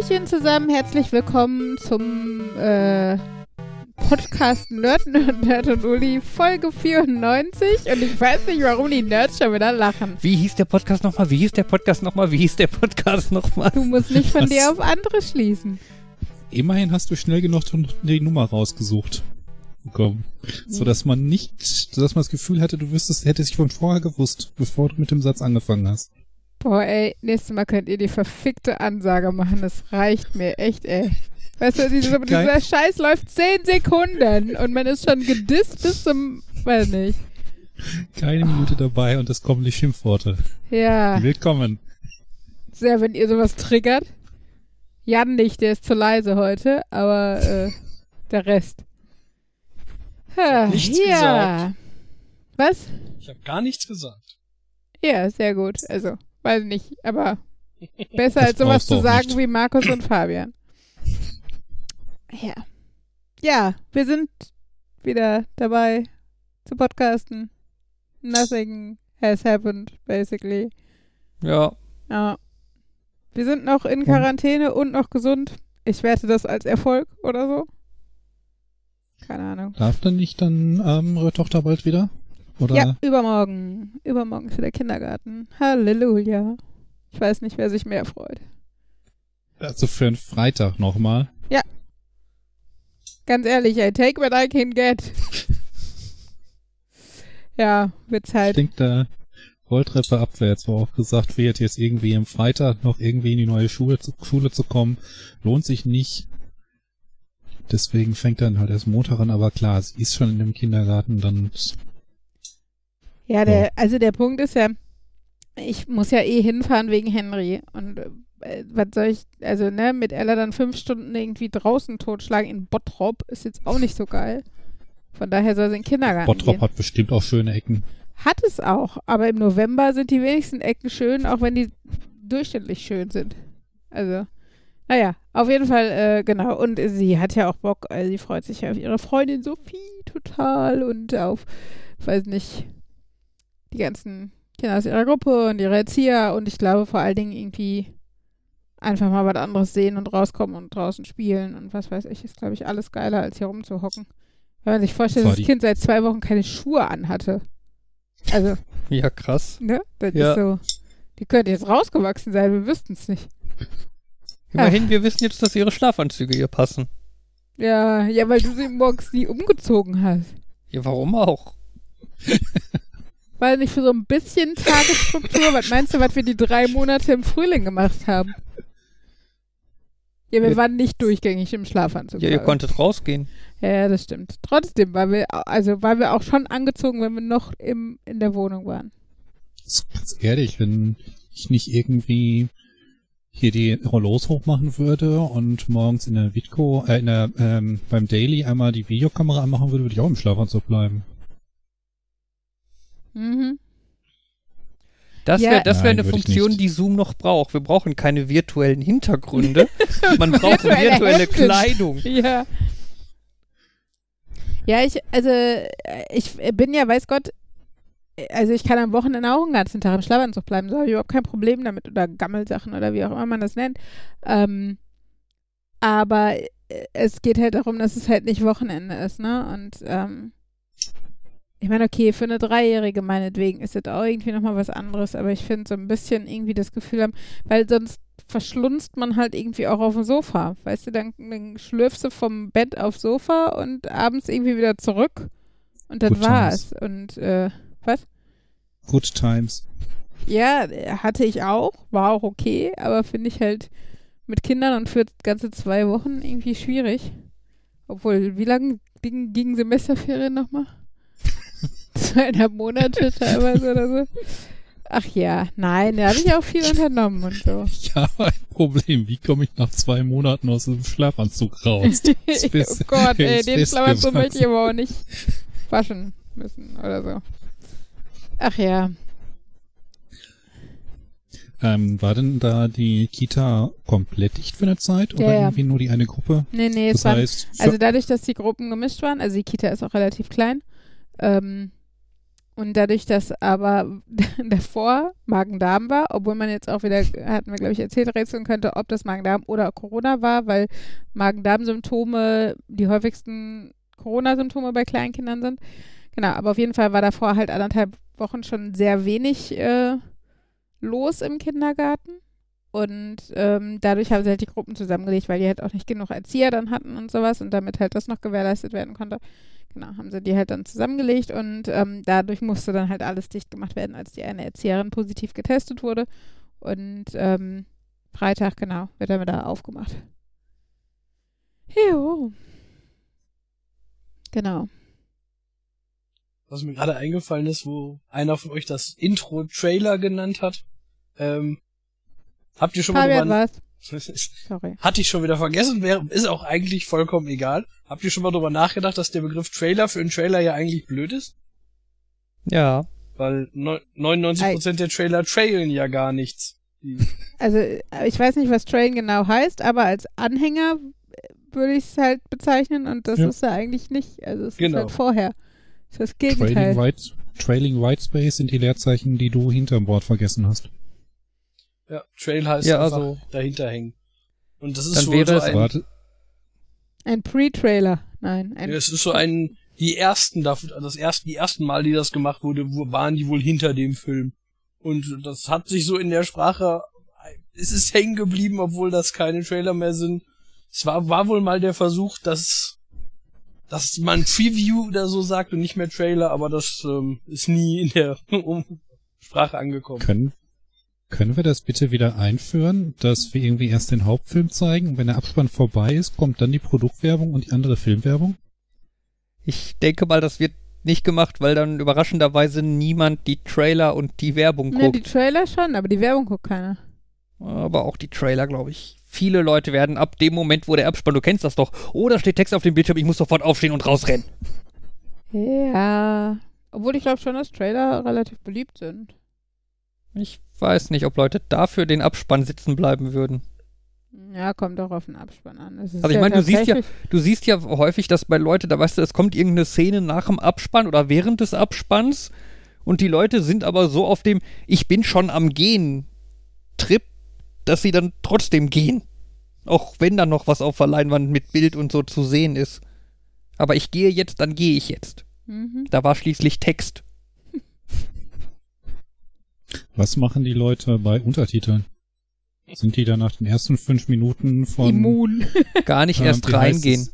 Hallöchen zusammen, herzlich willkommen zum äh, Podcast Nerd, Nerd, Nerd und Uli, Folge 94. Und ich weiß nicht, warum die Nerds schon wieder lachen. Wie hieß der Podcast nochmal? Wie hieß der Podcast nochmal? Wie hieß der Podcast nochmal? Du musst nicht von Was? dir auf andere schließen. Immerhin hast du schnell genug die Nummer rausgesucht. Bekommen. So dass man nicht, dass man das Gefühl hatte, du wüsstest, hättest dich von vorher gewusst, bevor du mit dem Satz angefangen hast. Boah, ey, nächstes Mal könnt ihr die verfickte Ansage machen. Das reicht mir echt, ey. Weißt du, diese, dieser Scheiß läuft 10 Sekunden und man ist schon gedisst bis zum, weiß nicht. Keine Minute dabei und es kommen die Schimpfworte. Ja, Willkommen. sehr, wenn ihr sowas triggert. Jan nicht, der ist zu leise heute, aber äh, der Rest. Ha, Nichts ja. Was? Ich habe gar nichts gesagt. Ja, sehr gut. Also, weiß nicht, aber besser als sowas zu sagen nicht. wie Markus und Fabian. Ja. Ja, wir sind wieder dabei zu podcasten. Nothing has happened, basically. Ja. Ja. Wir sind noch in Quarantäne und noch gesund. Ich werte das als Erfolg oder so. Keine Ahnung. Darf dann nicht dann ähm, eure Tochter bald wieder? Oder? Ja, übermorgen. Übermorgen ist wieder Kindergarten. Halleluja. Ich weiß nicht, wer sich mehr freut. Also für einen Freitag nochmal. Ganz ehrlich, I take what I can get. ja, wird Zeit. denke, da Rolltreppe abwärts, wo auch gesagt wird, jetzt irgendwie am Freitag noch irgendwie in die neue Schule zu, Schule zu kommen, lohnt sich nicht. Deswegen fängt dann halt erst Montag an, aber klar, sie ist schon in dem Kindergarten, dann Ja, der, also der Punkt ist ja, ich muss ja eh hinfahren wegen Henry. Und äh, was soll ich, also ne, mit Ella dann fünf Stunden irgendwie draußen totschlagen in Bottrop ist jetzt auch nicht so geil. Von daher soll sie in den Kindergarten Bottrop gehen. hat bestimmt auch schöne Ecken. Hat es auch, aber im November sind die wenigsten Ecken schön, auch wenn die durchschnittlich schön sind. Also, naja, auf jeden Fall, äh, genau. Und sie hat ja auch Bock, also sie freut sich ja auf ihre Freundin Sophie total und auf, weiß nicht, die ganzen Kinder aus ihrer Gruppe und ihre Erzieher und ich glaube vor allen Dingen irgendwie einfach mal was anderes sehen und rauskommen und draußen spielen und was weiß ich, ist glaube ich alles geiler, als hier rumzuhocken. Wenn man sich vorstellt, dass das Kind seit zwei Wochen keine Schuhe anhatte. Also, Ja, krass. Ne? Das Ja. ist so. Die könnte jetzt rausgewachsen sein, wir wüssten es nicht. Immerhin, wir wissen jetzt, dass ihre Schlafanzüge ihr passen. Ja, ja, weil du sie morgens nie umgezogen hast. Ja, warum auch? Weil nicht für so ein bisschen Tagesstruktur, was meinst du, was wir die drei Monate im Frühling gemacht haben? Ja, wir Ja. waren nicht durchgängig im Schlafanzug. Ja, ihr konntet rausgehen. Ja, das stimmt. Trotzdem waren wir, also waren wir auch schon angezogen, wenn wir noch im, in der Wohnung waren. Ganz ehrlich, wenn ich nicht irgendwie hier die Rollos hochmachen würde und morgens in der Vidco, äh, in der, ähm, beim Daily einmal die Videokamera anmachen würde, würde ich auch im Schlafanzug bleiben. Mhm. Das Ja. wäre das wär Nein, eine Funktion, die Zoom noch braucht. Wir brauchen keine virtuellen Hintergründe. Man braucht Virtuelle virtuelle. Kleidung. Ja. Ja, ich, also, ich bin ja, weiß Gott, also ich kann am Wochenende auch den ganzen Tag im Schlafanzug bleiben, so habe ich überhaupt kein Problem damit oder Gammelsachen oder wie auch immer man das nennt. Ähm, aber es geht halt darum, dass es halt nicht Wochenende ist, ne? Und ähm, ich meine, okay, für eine Dreijährige meinetwegen ist das auch irgendwie nochmal was anderes, aber ich finde so ein bisschen irgendwie das Gefühl haben, weil sonst verschlunzt man halt irgendwie auch auf dem Sofa. Weißt du, dann, dann schlürfst du vom Bett aufs Sofa und abends irgendwie wieder zurück und dann Good war's. Und äh, was? Good times. Ja, hatte ich auch, war auch okay, aber finde ich halt mit Kindern und für ganze zwei Wochen irgendwie schwierig. Obwohl, wie lange gingen Semesterferien nochmal? Zweieinhalb Monate teilweise oder so. Ach ja, nein, da habe ich auch viel unternommen und so. Ich habe ein Problem. Wie komme ich nach zwei Monaten aus dem Schlafanzug raus? Das oh bist- Gott, ey, den Schlafanzug möchte ich aber auch nicht waschen müssen oder so. Ach ja, Ähm, war denn da die Kita komplett dicht für eine Zeit oder Ja, irgendwie nur die eine Gruppe? nee, nee, es Das waren heißt, für, Also dadurch, dass die Gruppen gemischt waren, also die Kita ist auch relativ klein, ähm, Und dadurch, dass aber davor Magen-Darm war, obwohl man jetzt auch wieder, hatten wir, glaube ich, erzählt, rätseln könnte, ob das Magen-Darm oder Corona war, weil Magen-Darm-Symptome die häufigsten Corona-Symptome bei Kleinkindern sind. Genau, aber auf jeden Fall war davor halt anderthalb Wochen schon sehr wenig äh, los im Kindergarten. Und ähm, dadurch haben sie halt die Gruppen zusammengelegt, weil die halt auch nicht genug Erzieher dann hatten und sowas und damit halt das noch gewährleistet werden konnte. Genau, haben sie die halt dann zusammengelegt und ähm, dadurch musste dann halt alles dicht gemacht werden, als die eine Erzieherin positiv getestet wurde. Und ähm, Freitag, genau, wird dann wieder aufgemacht. Jo. Genau. Was mir gerade eingefallen ist, wo einer von euch das Intro-Trailer genannt hat. Ähm, habt ihr schon mal Fabian drüber... war's. Sorry. Hatte ich schon wieder vergessen, wäre, ist auch eigentlich vollkommen egal. Habt ihr schon mal drüber nachgedacht, dass der Begriff Trailer für einen Trailer ja eigentlich blöd ist? Ja. Weil neun- 99% der Trailer trailen ja gar nichts. Also, äh, ich weiß nicht, was Train genau heißt, aber als Anhänger äh, würde ich es halt bezeichnen und das Ja. ist ja eigentlich nicht. Also, es Genau. ist halt vorher. Das ist das Trailing Gegenteil. White, Trailing White Space sind die Leerzeichen, die du hinterm Wort vergessen hast. Ja, Trail heißt Ja, einfach also- dahinter hängen. Und das ist Dann wohl wäre so es- ein, Warte, Ein Pre-Trailer. Nein, ein Ja, es ist so ein, die ersten, davon- das erste, die ersten Mal, die das gemacht wurde, wo waren die wohl hinter dem Film. Und das hat sich so in der Sprache, es ist hängen geblieben, obwohl das keine Trailer mehr sind. Es war, war wohl mal der Versuch, dass, dass man Preview oder so sagt und nicht mehr Trailer, aber das ähm, ist nie in der Sprache angekommen. können, können wir das bitte wieder einführen, dass wir irgendwie erst den Hauptfilm zeigen und wenn der Abspann vorbei ist, kommt dann die Produktwerbung und die andere Filmwerbung? Ich denke mal, das wird nicht gemacht, weil dann überraschenderweise niemand die Trailer und die Werbung Ne, die guckt. Trailer schon, aber die Werbung guckt keiner. Aber auch die Trailer, glaube ich. Viele Leute werden ab dem Moment, wo der Abspann, du kennst das doch, oh, da steht Text auf dem Bildschirm, ich muss sofort aufstehen und rausrennen. Ja. Obwohl ich glaube schon, dass Trailer relativ beliebt sind. Ich weiß nicht, ob Leute dafür den Abspann sitzen bleiben würden. Ja, kommt doch auf den Abspann an. Es ist Also ich ja meine, du siehst ja, du siehst ja häufig, dass bei Leute, da weißt du, es kommt irgendeine Szene nach dem Abspann oder während des Abspanns und die Leute sind aber so auf dem Ich bin schon am Gehen Trip, dass sie dann trotzdem gehen. Auch wenn da noch was auf der Leinwand mit Bild und so zu sehen ist. Aber ich gehe jetzt, dann gehe ich jetzt. Mhm. Da war schließlich Text. Was machen die Leute bei Untertiteln? Sind die dann nach den ersten fünf Minuten von Immun. Gar nicht ähm, erst reingehen.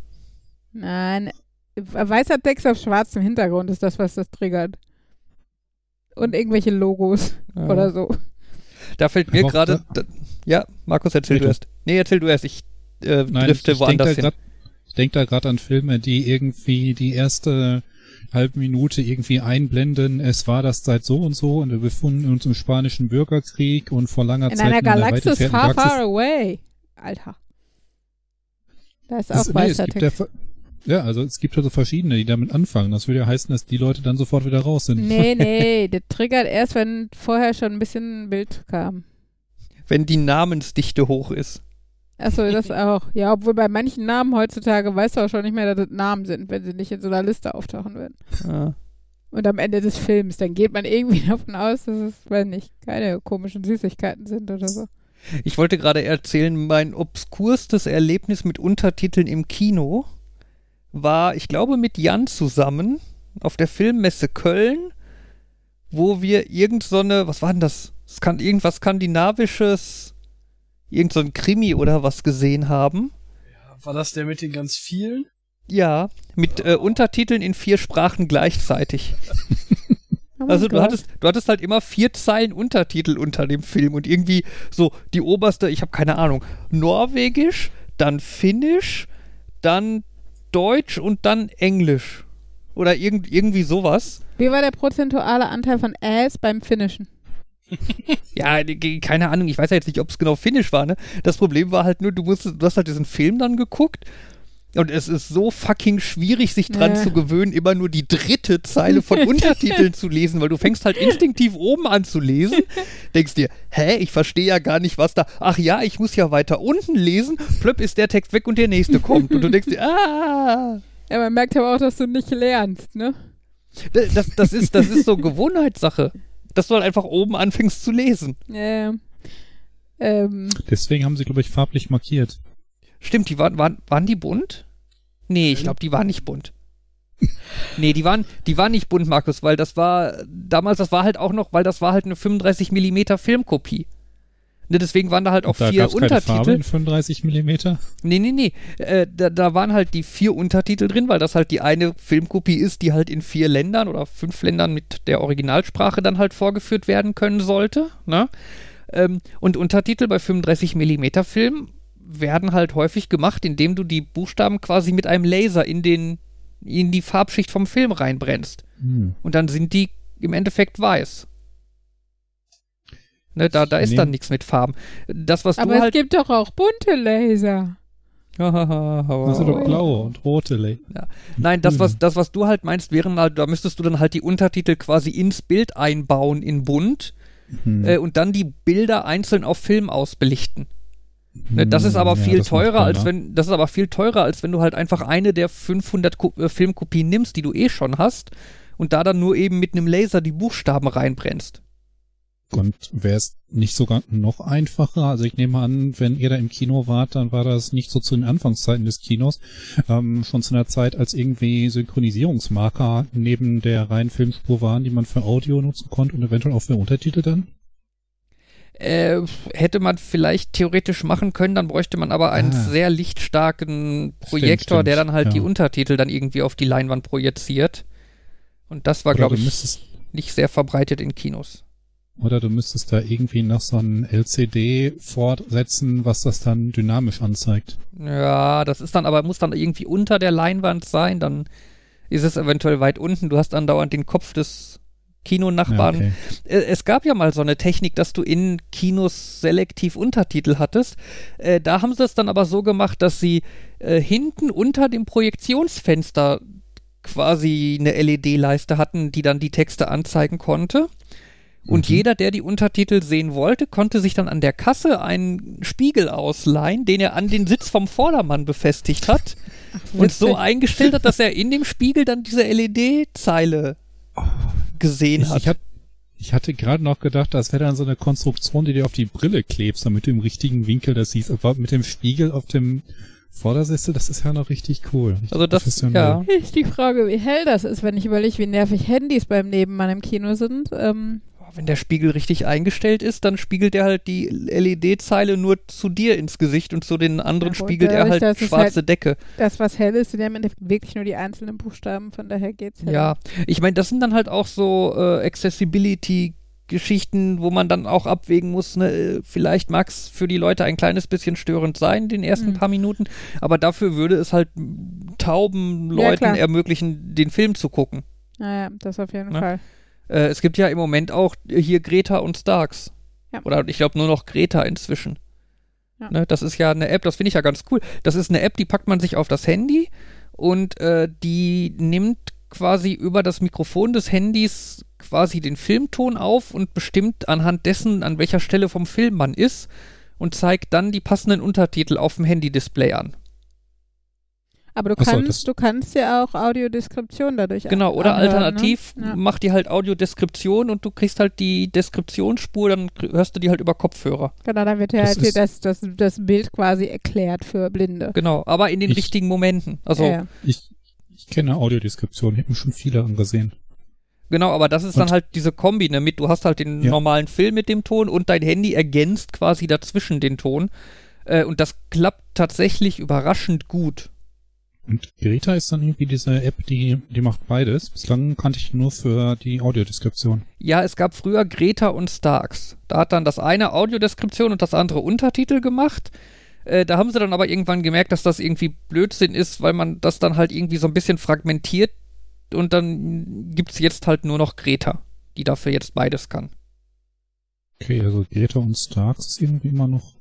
Nein, weißer Text auf schwarzem Hintergrund ist das, was das triggert. Und irgendwelche Logos Ja. oder so. Da fällt mir gerade. Ja, Markus, erzähl Bitte. du erst. Nee, erzähl du erst. Ich äh, Nein, drifte ich, ich denke woanders da hin. grad, ich denk da gerade an Filme, die irgendwie die erste halbe Minute irgendwie einblenden, es war das seit so und so und wir befinden uns im spanischen Bürgerkrieg und vor langer In Zeit einer in einer Galaxis far, Galaxis. far away. Alter. Da ist auch Das- nee, es weißer gibt ja, ja, also es gibt also verschiedene, die damit anfangen. Das würde ja heißen, dass die Leute dann sofort wieder raus sind. Nee, nee, der triggert erst, wenn vorher schon ein bisschen ein Bild kam. Wenn die Namensdichte hoch ist. Achso, das auch. Ja, obwohl bei manchen Namen heutzutage weißt du auch schon nicht mehr, dass das Namen sind, wenn sie nicht in so einer Liste auftauchen würden. Ja. Und am Ende des Films, dann geht man irgendwie davon aus, dass es, weiß nicht, keine komischen Süßigkeiten sind oder so. Ich wollte gerade erzählen, mein obskurstes Erlebnis mit Untertiteln im Kino war, ich glaube, mit Jan zusammen auf der Filmmesse Köln, wo wir irgend so eine, was war denn das? Irgendwas Skandinavisches, irgend so ein Krimi oder was gesehen haben. War das der mit den ganz vielen? Ja, mit äh, Untertiteln in vier Sprachen gleichzeitig. Oh Also du Gott. hattest, du hattest halt immer vier Zeilen Untertitel unter dem Film und irgendwie so die oberste, ich habe keine Ahnung, Norwegisch, dann Finnisch, dann Deutsch und dann Englisch. Oder irgend, irgendwie sowas. Wie war der prozentuale Anteil von Ass beim Finnischen? Ja, keine Ahnung, ich weiß ja jetzt nicht, ob es genau Finnisch war, ne? Das Problem war halt nur, du musst, du hast halt diesen Film dann geguckt und es ist so fucking schwierig, sich dran Ja. zu gewöhnen, immer nur die dritte Zeile von Untertiteln zu lesen, weil du fängst halt instinktiv oben an zu lesen, denkst dir, hä, ich verstehe ja gar nicht, was da, ach ja, ich muss ja weiter unten lesen, plöpp ist der Text weg und der nächste kommt und du denkst dir, ah, Ja, man merkt aber auch, dass du nicht lernst, ne? Das, das, ist, das ist so Gewohnheitssache. Dass du halt einfach oben anfängst zu lesen. Ja. Ähm, Deswegen haben sie, glaube ich, farblich markiert. Stimmt, die waren, waren, waren die bunt? Nee, ich glaube, die waren nicht bunt. Nee, die waren, die waren nicht bunt, Markus, weil das war, damals, das war halt auch noch, weil das war halt eine 35 mm Filmkopie. Ne, deswegen waren da halt auch da vier keine Farbe Untertitel. in 35 Millimeter. Nee, nee, nee. Äh, da, da waren halt die vier Untertitel drin, weil das halt die eine Filmkopie ist, die halt in vier Ländern oder fünf Ländern mit der Originalsprache dann halt vorgeführt werden können sollte. Ne? Ähm, und Untertitel bei 35 mm Filmen werden halt häufig gemacht, indem du die Buchstaben quasi mit einem Laser in den in die Farbschicht vom Film reinbrennst. Hm. Und dann sind die im Endeffekt weiß. Ne, da, da ist Nee. dann nichts mit Farben. Das, was aber du es halt. gibt doch auch bunte Laser. Also doch blaue und rote. Le Nein, das was, das, was du halt meinst, wären halt, da müsstest du dann halt die Untertitel quasi ins Bild einbauen in bunt Hm. äh, und dann die Bilder einzeln auf Film ausbelichten. Ne, das ist Hm, aber ja, viel das teurer, als wenn, das ist aber viel teurer, als wenn du halt einfach eine der 500 Ko äh, Filmkopien nimmst, die du eh schon hast und da dann nur eben mit einem Laser die Buchstaben reinbrennst. Und wäre es nicht sogar noch einfacher? Also ich nehme an, wenn ihr da im Kino wart, dann war das nicht so zu den Anfangszeiten des Kinos, ähm, schon zu einer Zeit, als irgendwie Synchronisierungsmarker neben der reinen Filmspur waren, die man für Audio nutzen konnte und eventuell auch für Untertitel dann? Äh, hätte man vielleicht theoretisch machen können, dann bräuchte man aber einen Ah. sehr lichtstarken Projektor, stimmt, der dann halt die ja. Untertitel dann irgendwie auf die Leinwand projiziert. Und das war, glaube ich, nicht sehr verbreitet in Kinos. Oder du müsstest da irgendwie noch so ein LCD fortsetzen, was das dann dynamisch anzeigt. Ja, das ist dann aber, muss dann irgendwie unter der Leinwand sein, dann ist es eventuell weit unten. Du hast andauernd den Kopf des Kinonachbarn. Ja, okay. Äh, Es gab ja mal so eine Technik, dass du in Kinos selektiv Untertitel hattest. Äh, da haben sie es dann aber so gemacht, dass sie äh, hinten unter dem Projektionsfenster quasi eine LED-Leiste hatten, die dann die Texte anzeigen konnte. Und Mhm. jeder, der die Untertitel sehen wollte, konnte sich dann an der Kasse einen Spiegel ausleihen, den er an den Sitz vom Vordermann befestigt hat und so eingestellt hat, dass er in dem Spiegel dann diese LED-Zeile gesehen Ich, hat. ich, hat, ich hatte gerade noch gedacht, das wäre dann so eine Konstruktion, die du auf die Brille klebst, damit du im richtigen Winkel das siehst. Aber mit dem Spiegel auf dem Vordersessel, das ist ja noch richtig cool. Richtig Also das, ja. Ist die Frage, wie hell das ist, wenn ich überlege, wie nervig Handys beim Nebenmann im Kino sind. Ähm, Wenn der Spiegel richtig eingestellt ist, dann spiegelt er halt die LED-Zeile nur zu dir ins Gesicht und zu den anderen Ja spiegelt er halt schwarze Decke. das, was hell ist, sind ja im Endeffekt wirklich nur die einzelnen Buchstaben, von daher geht's hell. Ja, ich meine, das sind dann halt auch so äh, Accessibility-Geschichten, wo man dann auch abwägen muss, ne, äh, vielleicht mag es für die Leute ein kleines bisschen störend sein, den ersten Mhm. paar Minuten, aber dafür würde es halt tauben Ja, Leuten klar. ermöglichen, den Film zu gucken. Naja, das auf jeden Ne? Fall. Äh, es gibt ja im Moment auch hier Greta und Starks. Ja. Oder ich glaube nur noch Greta inzwischen. Ja. Ne, das ist ja eine App, das finde ich ja ganz cool. Das ist eine App, die packt man sich auf das Handy und äh, die nimmt quasi über das Mikrofon des Handys quasi den Filmton auf und bestimmt anhand dessen, an welcher Stelle vom Film man ist und zeigt dann die passenden Untertitel auf dem Handy-Display an. Aber du so, kannst, du kannst ja auch Audiodeskription dadurch Genau, oder anhören, alternativ Ne? Ja. macht die halt Audiodeskription und du kriegst halt die Deskriptionsspur, dann hörst du die halt über Kopfhörer. Genau, dann wird ja Das halt das, das, das Bild quasi erklärt für Blinde. Genau, aber in den Ich- richtigen Momenten. Also, ja. Ich, ich kenne Audiodeskription, ich habe mir schon viele angesehen. genau, aber das ist dann Und- halt diese Kombi, ne, mit, du hast halt den Ja. normalen Film mit dem Ton und dein Handy ergänzt quasi dazwischen den Ton. Äh, und das klappt tatsächlich überraschend gut. Und Greta ist dann irgendwie diese App, die, die macht beides. Bislang kannte ich nur für die Audiodeskription. Ja, es gab früher Greta und Starks. Da hat dann das eine Audiodeskription und das andere Untertitel gemacht. Äh, da haben sie dann aber irgendwann gemerkt, dass das irgendwie Blödsinn ist, weil man das dann halt irgendwie so ein bisschen fragmentiert und dann gibt's jetzt halt nur noch Greta, die dafür jetzt beides kann. Okay, also Greta und Starks ist irgendwie immer noch.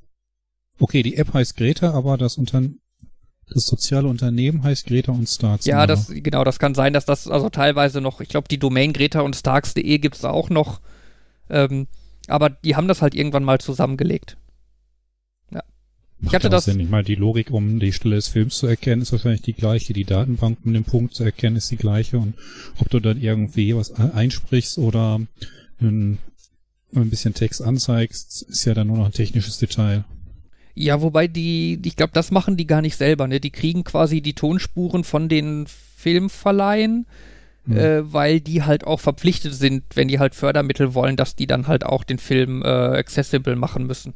Okay, die App heißt Greta, aber das Unter das soziale Unternehmen heißt Greta und Starks. Ja, immer das, genau, das kann sein, dass das also teilweise noch, ich glaube, die Domain Greta und Starks.de gibt's auch noch. Ähm, aber die haben das halt irgendwann mal zusammengelegt. Ich hatte Macht das. Sinn. Ich meine, die Logik, um die Stelle des Films zu erkennen, ist wahrscheinlich die gleiche. Die Datenbank, um den Punkt zu erkennen, ist die gleiche. Und ob du dann irgendwie was einsprichst oder ein, ein bisschen Text anzeigst, ist ja dann nur noch ein technisches Detail. Ja, wobei die, ich glaube, das machen die gar nicht selber, ne? Die kriegen quasi die Tonspuren von den Filmverleihen, Hm. äh, weil die halt auch verpflichtet sind, wenn die halt Fördermittel wollen, dass die dann halt auch den Film äh, accessible machen müssen.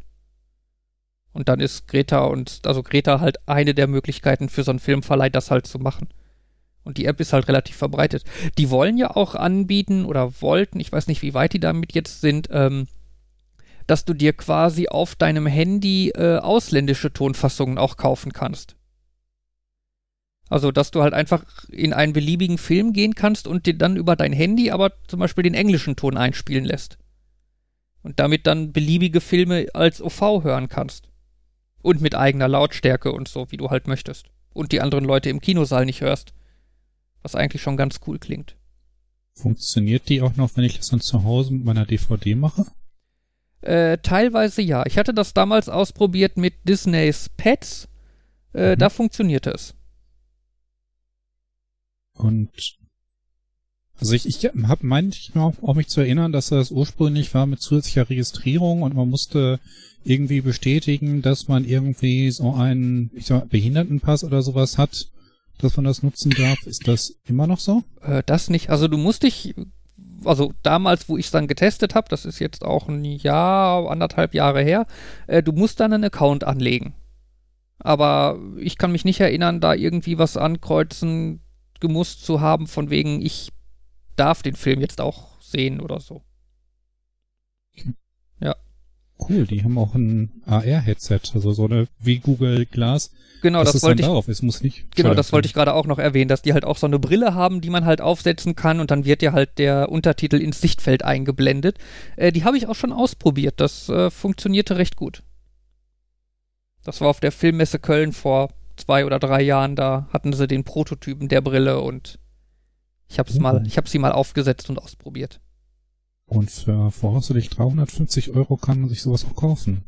Und dann ist Greta und, also Greta halt eine der Möglichkeiten für so einen Filmverleih, das halt zu machen. Und die App ist halt relativ verbreitet. Die wollen ja auch anbieten oder wollten, ich weiß nicht, wie weit die damit jetzt sind, ähm, dass du dir quasi auf deinem Handy äh, ausländische Tonfassungen auch kaufen kannst. Also, dass du halt einfach in einen beliebigen Film gehen kannst und dir dann über dein Handy aber zum Beispiel den englischen Ton einspielen lässt. Und damit dann beliebige Filme als OV hören kannst. Und mit eigener Lautstärke und so, wie du halt möchtest. Und die anderen Leute im Kinosaal nicht hörst. Was eigentlich schon ganz cool klingt. Funktioniert die auch noch, wenn ich das dann zu Hause mit meiner DVD mache? Äh, teilweise ja. Ich hatte das damals ausprobiert mit Disneys Pets. Äh, Mhm. Da funktionierte es. Und also ich, ich habe meint auch, auch mich zu erinnern, dass das ursprünglich war mit zusätzlicher Registrierung und man musste irgendwie bestätigen, dass man irgendwie so einen, ich sag mal, Behindertenpass oder sowas hat, dass man das nutzen darf. Ist das immer noch so? Äh, das nicht. Also du musst dich, also damals, wo ich es dann getestet habe, das ist jetzt auch ein Jahr, anderthalb Jahre her, äh, du musst dann einen Account anlegen. Aber ich kann mich nicht erinnern, da irgendwie was ankreuzen gemusst zu haben, von wegen, ich darf den Film jetzt auch sehen oder so. Cool, die haben auch ein AR-Headset, also so eine wie Google Glass. Genau, das es wollte ich darauf ist, muss nicht. Genau, das wollte ich gerade auch noch erwähnen, dass die halt auch so eine Brille haben, die man halt aufsetzen kann und dann wird ja halt der Untertitel ins Sichtfeld eingeblendet. Äh, die habe ich auch schon ausprobiert. Das äh, funktionierte recht gut. Das war auf der Filmmesse Köln vor zwei oder drei Jahren. Da hatten sie den Prototypen der Brille und ich habe Oh. mal, ich habe sie mal aufgesetzt und ausprobiert. Und für voraussichtlich 350 Euro kann man sich sowas auch kaufen.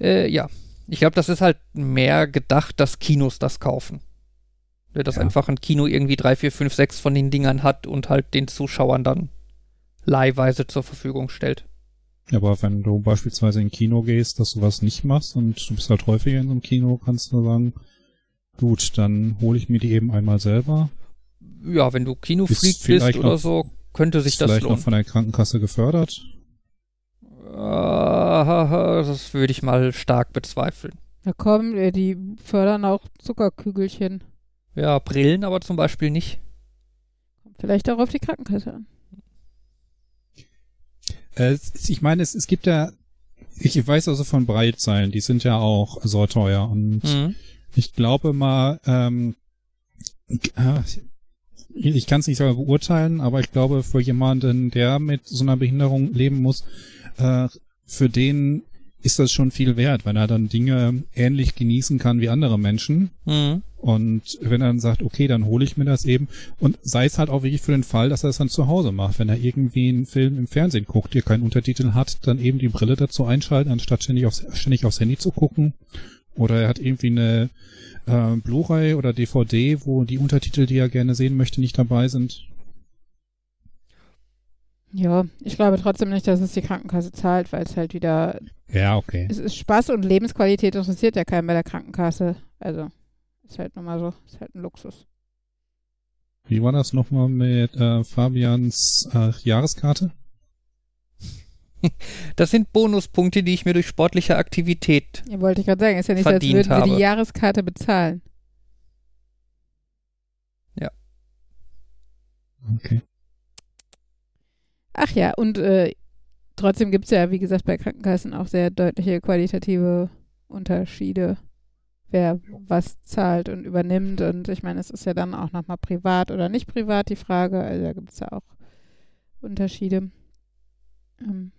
Äh, ja, ich glaube, das ist halt mehr gedacht, dass Kinos das kaufen. Ja, Dass Ja. einfach ein Kino irgendwie drei, vier, fünf, sechs von den Dingern hat und halt den Zuschauern dann leihweise zur Verfügung stellt. Aber wenn du beispielsweise in ein Kino gehst, dass du was nicht machst und du bist halt häufiger in so einem Kino, kannst du sagen, gut, dann hole ich mir die eben einmal selber. Ja, wenn du Kinofreak Ist bist vielleicht oder so, könnte sich Ist das vielleicht noch lohnen. von der Krankenkasse gefördert. Ah, das würde ich mal stark bezweifeln. Na komm, äh, die fördern auch Zuckerkügelchen. Ja, Brillen aber zum Beispiel nicht. Kommt vielleicht auch auf die Krankenkasse an. Äh, ich meine, es, es gibt ja, ich weiß also von Breitzeilen, die sind ja auch so teuer und Mhm. ich glaube mal, ähm, äh, ich kann es nicht selber beurteilen, aber ich glaube, für jemanden, der mit so einer Behinderung leben muss, äh, für den ist das schon viel wert, wenn er dann Dinge ähnlich genießen kann wie andere Menschen. Mhm. Und wenn er dann sagt, okay, dann hole ich mir das eben. Und sei es halt auch wirklich für den Fall, dass er es dann zu Hause macht. Wenn er irgendwie einen Film im Fernsehen guckt, der keinen Untertitel hat, dann eben die Brille dazu einschalten, anstatt ständig aufs, ständig aufs Handy zu gucken. Oder er hat irgendwie eine äh, Blu-ray oder DVD, wo die Untertitel, die er gerne sehen möchte, nicht dabei sind. Ja, ich glaube trotzdem nicht, dass es die Krankenkasse zahlt, weil es halt wieder, Ja, okay. es ist Spaß und Lebensqualität interessiert ja keinen bei der Krankenkasse. Also, ist halt nun mal so, ist halt ein Luxus. Wie war das nochmal mit äh, Fabians äh, Jahreskarte? Das sind Bonuspunkte, die ich mir durch sportliche Aktivität. Ja, wollte ich gerade sagen, ist ja nicht, so, als würden sie habe. die Jahreskarte bezahlen. Okay. Ach ja, und äh, trotzdem gibt es ja, wie gesagt, bei Krankenkassen auch sehr deutliche qualitative Unterschiede, wer was zahlt und übernimmt. Und ich meine, es ist ja dann auch nochmal privat oder nicht privat die Frage. Also da gibt es ja auch Unterschiede. Ähm,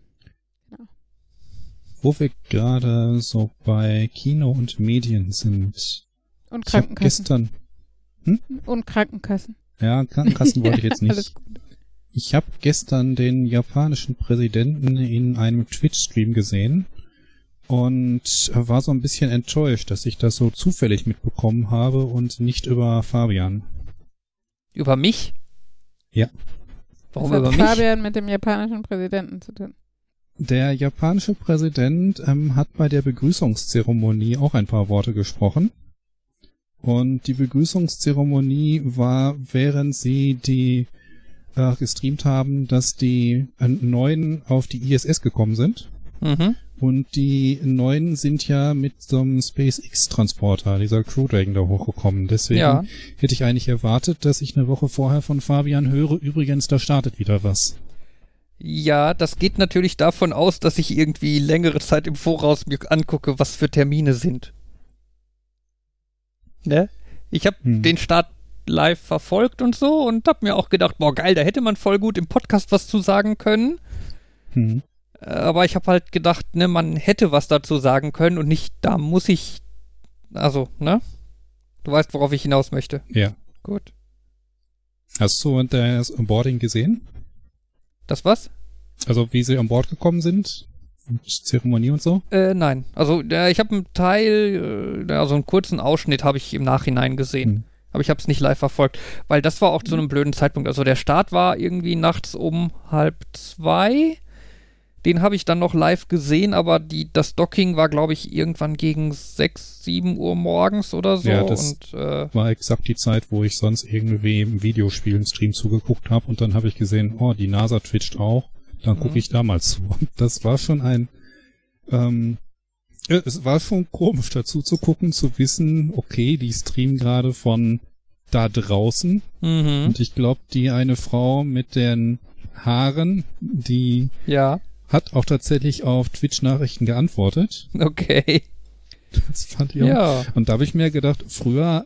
Wo wir gerade so bei Kino und Medien sind. und Krankenkassen. gestern, Und Krankenkassen. ja, Krankenkassen wollte ich jetzt Alles nicht. gut. Ich habe gestern den japanischen Präsidenten in einem Twitch-Stream gesehen. und war so ein bisschen enttäuscht, dass ich das so zufällig mitbekommen habe und nicht über Fabian. Über mich? Ja. Warum das über hat mich? Fabian mit dem japanischen Präsidenten zu tun. Der japanische Präsident ähm, hat bei der Begrüßungszeremonie auch ein paar Worte gesprochen. Und die Begrüßungszeremonie war, während sie die äh, gestreamt haben, dass die äh, Neuen auf die ISS gekommen sind. Mhm. Und die Neuen sind ja mit so einem SpaceX-Transporter, dieser Crew Dragon, da hochgekommen. Deswegen Ja. hätte ich eigentlich erwartet, dass ich eine Woche vorher von Fabian höre, übrigens, da startet wieder was. Ja, das geht natürlich davon aus, dass ich irgendwie längere Zeit im Voraus mir angucke, was für Termine sind. Ne? Ich habe Hm. den Start live verfolgt und so und hab mir auch gedacht, boah geil, da hätte man voll gut im Podcast was zu sagen können. Hm. Aber ich habe halt gedacht, ne, man hätte was dazu sagen können und nicht, da muss ich, also, ne? Du weißt, worauf ich hinaus möchte. Ja. Gut. Hast du das Boarding gesehen? Das was? Also wie sie an Bord gekommen sind? Zeremonie und so? Äh, nein. Also, äh, ich habe einen Teil, äh, also einen kurzen Ausschnitt habe ich im Nachhinein gesehen. Hm. Aber ich habe es nicht live verfolgt, weil das war auch zu einem blöden Zeitpunkt. Also der Start war irgendwie nachts um halb zwei. Den habe ich dann noch live gesehen, aber die, das Docking war, glaube ich, irgendwann gegen sechs, sieben Uhr morgens oder so. Ja, das- und äh, War exakt die Zeit, wo ich sonst irgendwie im Videospielen Stream zugeguckt habe und dann habe ich gesehen, oh, die NASA twitcht auch. Dann gucke Mhm. ich da mal zu. Und Das war schon ein, ähm, äh, es war schon komisch dazu zu gucken, zu wissen, okay, die streamen gerade von da draußen mhm, und ich glaube, die eine Frau mit den Haaren, die ja, hat auch tatsächlich auf Twitch-Nachrichten geantwortet. okay. Das fand ich auch Ja. Und da habe ich mir gedacht, früher,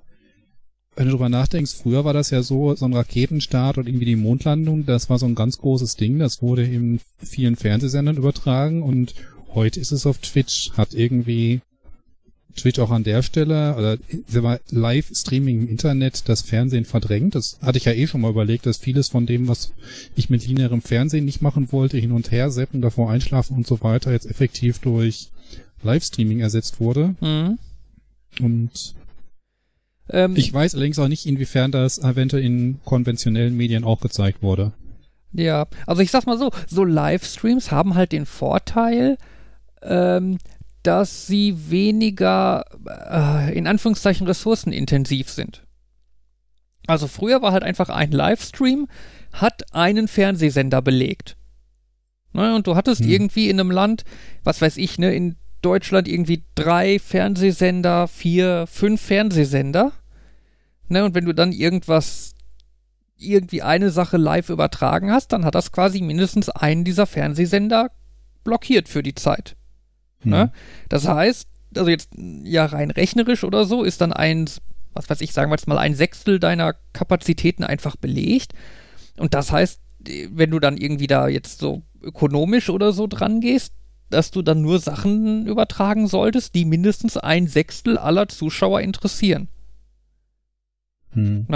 wenn du drüber nachdenkst, früher war das ja so, so ein Raketenstart und irgendwie die Mondlandung, das war so ein ganz großes Ding, das wurde in vielen Fernsehsendern übertragen und heute ist es auf Twitch, hat irgendwie Twitch auch an der Stelle, oder sag mal, Live-Streaming im Internet das Fernsehen verdrängt. Das hatte ich ja eh schon mal überlegt, dass vieles von dem, was ich mit linearem Fernsehen nicht machen wollte, hin und her seppen, davor einschlafen und so weiter, jetzt effektiv durch Livestreaming ersetzt wurde. Mhm. Und Ähm, ich weiß allerdings auch nicht, inwiefern das eventuell in konventionellen Medien auch gezeigt wurde. Ja, also ich sag's mal so, so Livestreams haben halt den Vorteil, ähm, dass sie weniger, äh, in Anführungszeichen, ressourcenintensiv sind. Also früher war halt einfach ein Livestream, hat einen Fernsehsender belegt. Ne, und du hattest Hm. irgendwie in einem Land, was weiß ich, ne, in Deutschland irgendwie drei Fernsehsender, vier, fünf Fernsehsender. Ne, und wenn du dann irgendwas irgendwie eine Sache live übertragen hast, dann hat das quasi mindestens einen dieser Fernsehsender blockiert für die Zeit. Hm. Ne? Das heißt, also jetzt ja rein rechnerisch oder so, ist dann ein, was weiß ich, sagen wir jetzt mal ein Sechstel deiner Kapazitäten einfach belegt. Und das heißt, wenn du dann irgendwie da jetzt so ökonomisch oder so dran gehst, dass du dann nur Sachen übertragen solltest, die mindestens ein Sechstel aller Zuschauer interessieren. Hm.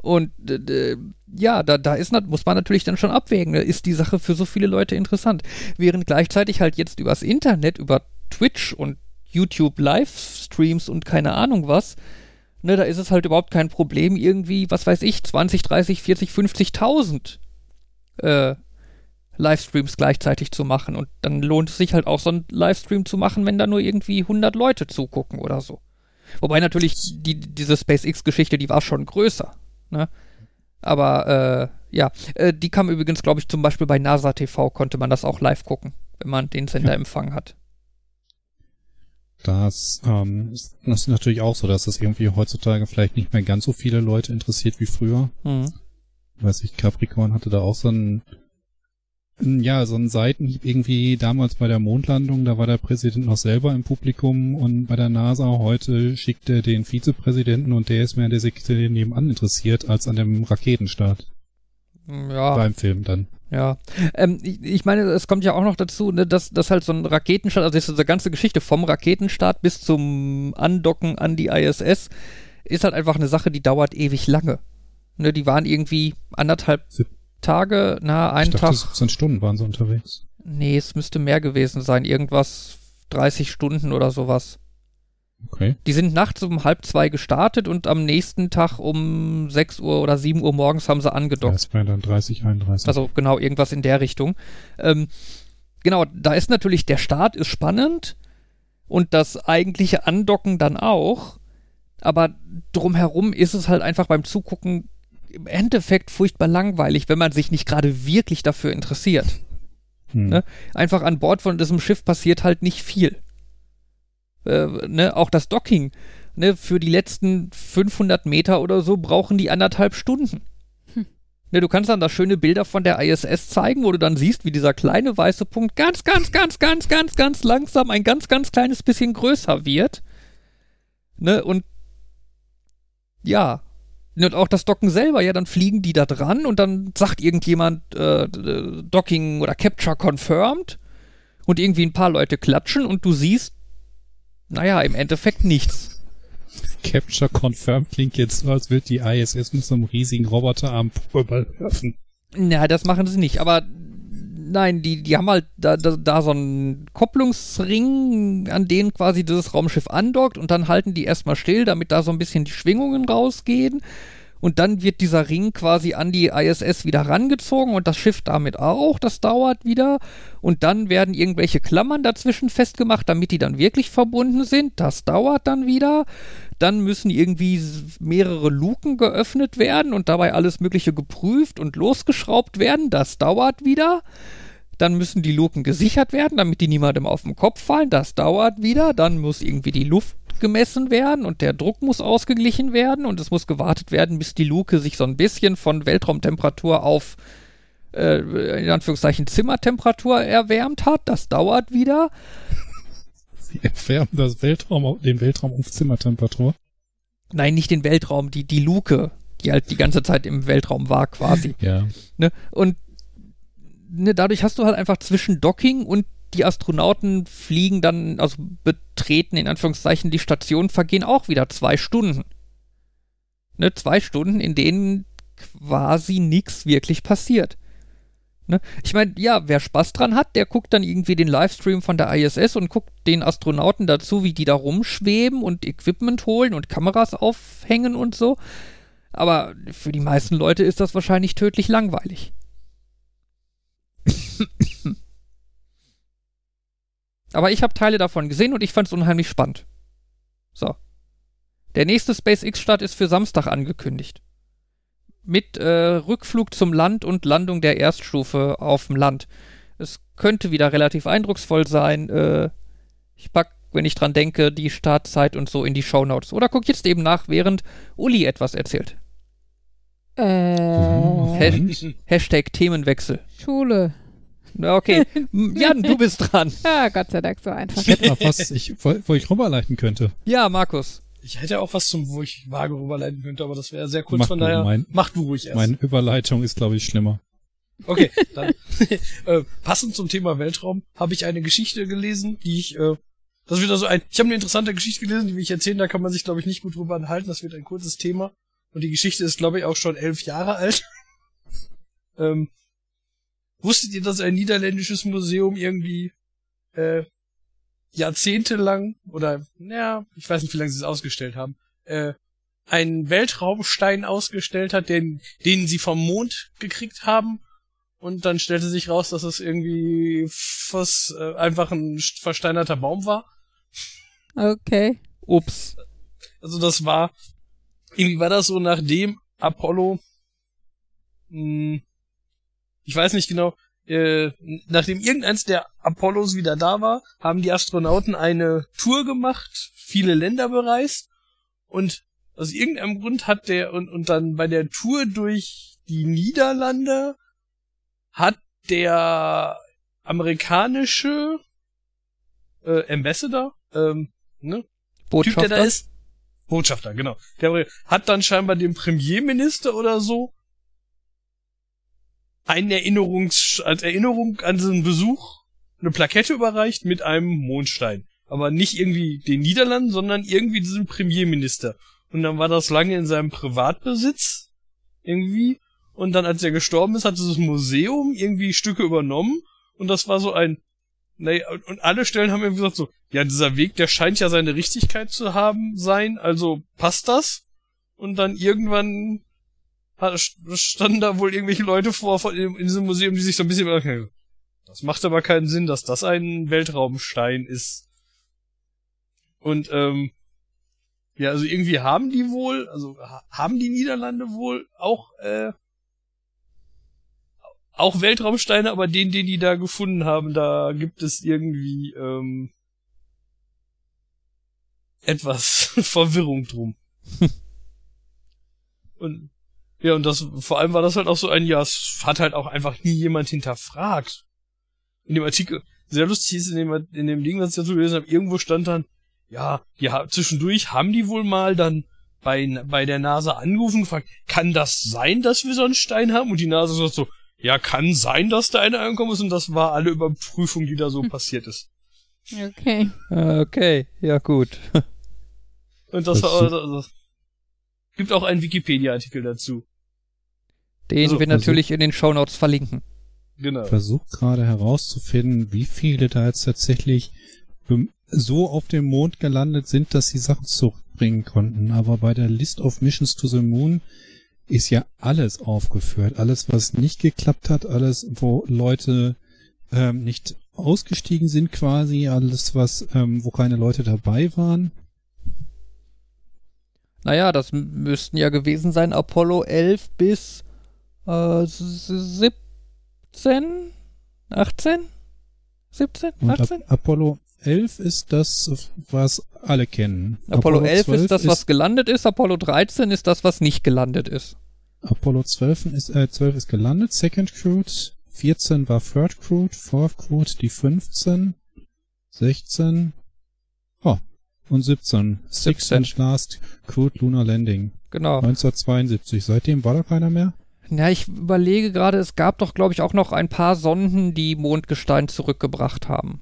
Und äh, ja, da, da ist, muss man natürlich dann schon abwägen, ne? ist die Sache für so viele Leute interessant. Während gleichzeitig halt jetzt übers Internet, über Twitch und YouTube Livestreams und keine Ahnung was, ne, da ist es halt überhaupt kein Problem, irgendwie, was weiß ich, 20, 30, 40, 50.000 äh, Livestreams gleichzeitig zu machen. Und dann lohnt es sich halt auch so einen Livestream zu machen, wenn da nur irgendwie 100 Leute zugucken oder so. Wobei natürlich die, diese SpaceX-Geschichte, die war schon größer. Ne? Aber äh, ja, äh, die kam übrigens, glaube ich, zum Beispiel bei NASA TV konnte man das auch live gucken, wenn man den Sender Ja. empfangen hat. Das, ähm, ist, das ist natürlich auch so, dass das irgendwie heutzutage vielleicht nicht mehr ganz so viele Leute interessiert wie früher. Mhm. Weiß ich, Capricorn hatte da auch so ein, ja, so einen Seitenhieb irgendwie damals bei der Mondlandung, da war der Präsident noch selber im Publikum und bei der NASA heute schickt er den Vizepräsidenten und der ist mehr an der Sekretärin nebenan interessiert als an dem Raketenstart Ja. beim Film dann. Ja, ähm, ich, ich meine, es kommt ja auch noch dazu, ne, dass, dass halt so ein Raketenstart, also diese ganze Geschichte vom Raketenstart bis zum Andocken an die ISS, ist halt einfach eine Sache, die dauert ewig lange. Ne, die waren irgendwie anderthalb Sieb- Tage, na, einen ich dachte, Tag. 17 Stunden waren sie unterwegs. Nee, es müsste mehr gewesen sein. Irgendwas 30 Stunden oder sowas. Okay. Die sind nachts um halb zwei gestartet und am nächsten Tag um 6 Uhr oder 7 Uhr morgens haben sie angedockt. Das wäre dann 30, 31. Also genau, irgendwas in der Richtung. Ähm, genau, da ist natürlich, der Start ist spannend und das eigentliche Andocken dann auch. Aber drumherum ist es halt einfach beim Zugucken im Endeffekt furchtbar langweilig, wenn man sich nicht gerade wirklich dafür interessiert. Hm. ne? Einfach an Bord von diesem Schiff passiert halt nicht viel. Äh, ne? Auch das Docking. Ne? Für die letzten 500 Meter oder so brauchen die anderthalb Stunden. Hm. Ne, du kannst dann da schöne Bilder von der ISS zeigen, wo du dann siehst, wie dieser kleine weiße Punkt ganz, ganz, ganz, ganz, ganz, ganz langsam ein ganz, ganz kleines bisschen größer wird. Ne? Und ja, und auch das Docken selber, ja, dann fliegen die da dran und dann sagt irgendjemand äh, Docking oder Capture confirmed und irgendwie ein paar Leute klatschen und du siehst, naja, im Endeffekt nichts. Capture Confirmed klingt jetzt so, als würde die ISS mit so einem riesigen Roboterarm Pokéball werfen. Na, das machen sie nicht, aber nein, die, die haben halt da, da, da so einen Kopplungsring, an den quasi dieses Raumschiff andockt und dann halten die erstmal still, damit da so ein bisschen die Schwingungen rausgehen. Und dann wird dieser Ring quasi an die ISS wieder rangezogen und das Schiff damit auch. Das dauert wieder. Und dann werden irgendwelche Klammern dazwischen festgemacht, damit die dann wirklich verbunden sind. Das dauert dann wieder. Dann müssen irgendwie mehrere Luken geöffnet werden und dabei alles Mögliche geprüft und losgeschraubt werden. Das dauert wieder. Dann müssen die Luken gesichert werden, damit die niemandem auf den Kopf fallen. Das dauert wieder. Dann muss irgendwie die Luft gemessen werden und der Druck muss ausgeglichen werden und es muss gewartet werden, bis die Luke sich so ein bisschen von Weltraumtemperatur auf äh, in Anführungszeichen Zimmertemperatur erwärmt hat. Das dauert wieder. Sie erwärmen das Weltraum, den Weltraum auf Zimmertemperatur. Nein, nicht den Weltraum, die, die Luke, die halt die ganze Zeit im Weltraum war quasi. Ja. Ne? Und ne, dadurch hast du halt einfach zwischen Docking und die Astronauten fliegen dann, also betreten in Anführungszeichen die Station, vergehen auch wieder zwei Stunden. Ne, zwei Stunden, in denen quasi nichts wirklich passiert. Ne? Ich meine, ja, wer Spaß dran hat, der guckt dann irgendwie den Livestream von der ISS und guckt den Astronauten dazu, wie die da rumschweben und Equipment holen und Kameras aufhängen und so. Aber für die meisten Leute ist das wahrscheinlich tödlich langweilig. Aber ich habe Teile davon gesehen und ich fand es unheimlich spannend. So. Der nächste SpaceX-Start ist für Samstag angekündigt. Mit äh, Rückflug zum Land und Landung der Erststufe auf dem Land. Es könnte wieder relativ eindrucksvoll sein. Äh, ich pack, wenn ich dran denke, die Startzeit und so in die Shownotes. Oder guck jetzt eben nach, während Uli etwas erzählt. Äh, Has Hashtag Themenwechsel. Schule. Na, Okay. Jan, du bist dran. Ja, Gott sei Dank so einfach. Ich hätte noch was, ich, wo, wo ich rüberleiten könnte. Ja, Markus. Ich hätte auch was zum, wo ich vage rüberleiten könnte, aber das wäre sehr kurz, Mach von daher mein- mach du ruhig erst. Meine Überleitung ist, glaube ich, schlimmer. Okay, dann äh, passend zum Thema Weltraum habe ich eine Geschichte gelesen, die ich, äh, das ist wieder so ein, ich habe eine interessante Geschichte gelesen, die will ich erzählen, da kann man sich, glaube ich, nicht gut drüber enthalten, das wird ein kurzes Thema. Und die Geschichte ist, glaube ich, auch schon elf Jahre alt. ähm, wusstet ihr, dass ein niederländisches Museum irgendwie äh, jahrzehntelang, oder, naja, ich weiß nicht, wie lange sie es ausgestellt haben, äh, einen Weltraumstein ausgestellt hat, den, den sie vom Mond gekriegt haben. Und dann stellte sich raus, dass es irgendwie fast äh, einfach ein versteinerter Baum war. Okay. Ups. Also das war, irgendwie war das so nachdem Apollo, mh, ich weiß nicht genau, äh, nachdem irgendeins der Apollos wieder da war, haben die Astronauten eine Tour gemacht, viele Länder bereist und aus irgendeinem Grund hat der und, und dann bei der Tour durch die Niederlande hat der amerikanische äh, Ambassador, ähm, ne, Typ, der da Botschafter. ist. Botschafter, genau. Der hat dann scheinbar dem Premierminister oder so einen Erinnerungs als Erinnerung an seinen Besuch eine Plakette überreicht mit einem Mondstein. Aber nicht irgendwie den Niederlanden, sondern irgendwie diesem Premierminister. Und dann war das lange in seinem Privatbesitz. Irgendwie. Und dann, als er gestorben ist, hat dieses Museum irgendwie Stücke übernommen. Und das war so ein nee, und, alle Stellen haben irgendwie gesagt so, ja, dieser Weg, der scheint ja seine Richtigkeit zu haben, sein, also passt das? Und dann irgendwann standen da wohl irgendwelche Leute vor, vor in, in diesem Museum, die sich so ein bisschen überlegen, das macht aber keinen Sinn, dass das ein Weltraumstein ist. Und ähm, ja, also irgendwie haben die wohl, also ha haben die Niederlande wohl auch äh, auch Weltraumsteine, aber den, den die da gefunden haben, da gibt es irgendwie ähm, etwas Verwirrung drum. und ja, und das vor allem war das halt auch so ein, ja, es hat halt auch einfach nie jemand hinterfragt. In dem Artikel, sehr lustig ist in dem, in dem Ding, was ich dazu gelesen habe, irgendwo stand dann, ja, ja, zwischendurch haben die wohl mal dann bei, bei der NASA angerufen und gefragt, kann das sein, dass wir so einen Stein haben? Und die NASA sagt so, ja, kann sein, dass da einer angekommen ist und das war alle Überprüfung, die da so passiert ist. Okay. Okay, ja gut. Und das Das war, also, gibt auch einen Wikipedia-Artikel dazu. Den Also, wir natürlich in den Shownotes verlinken. Genau. versucht gerade herauszufinden, wie viele da jetzt tatsächlich so auf dem Mond gelandet sind, dass sie Sachen zurückbringen konnten. Aber bei der List of Missions to the Moon ist ja alles aufgeführt. Alles, was nicht geklappt hat, alles, wo Leute ähm, nicht ausgestiegen sind quasi, alles, was, ähm, wo keine Leute dabei waren. Naja, das müssten ja gewesen sein Apollo 11 bis äh, s- 17? 18? 17? Und Ap 18? Apollo 11 ist das, was alle kennen. Apollo 11 ist 12 das, was gelandet ist. Apollo 13 ist das, was nicht gelandet ist. Apollo 12 ist, äh, 12 ist gelandet, Second Crewed, 14 war Third Crewed, Fourth Crewed, die 15, 16, oh, und 17. Sixth 17. and Last Crewed Lunar Landing. Genau. 1972. Seitdem war da keiner mehr? Ja, ich überlege gerade, es gab doch, glaube ich, auch noch ein paar Sonden, die Mondgestein zurückgebracht haben.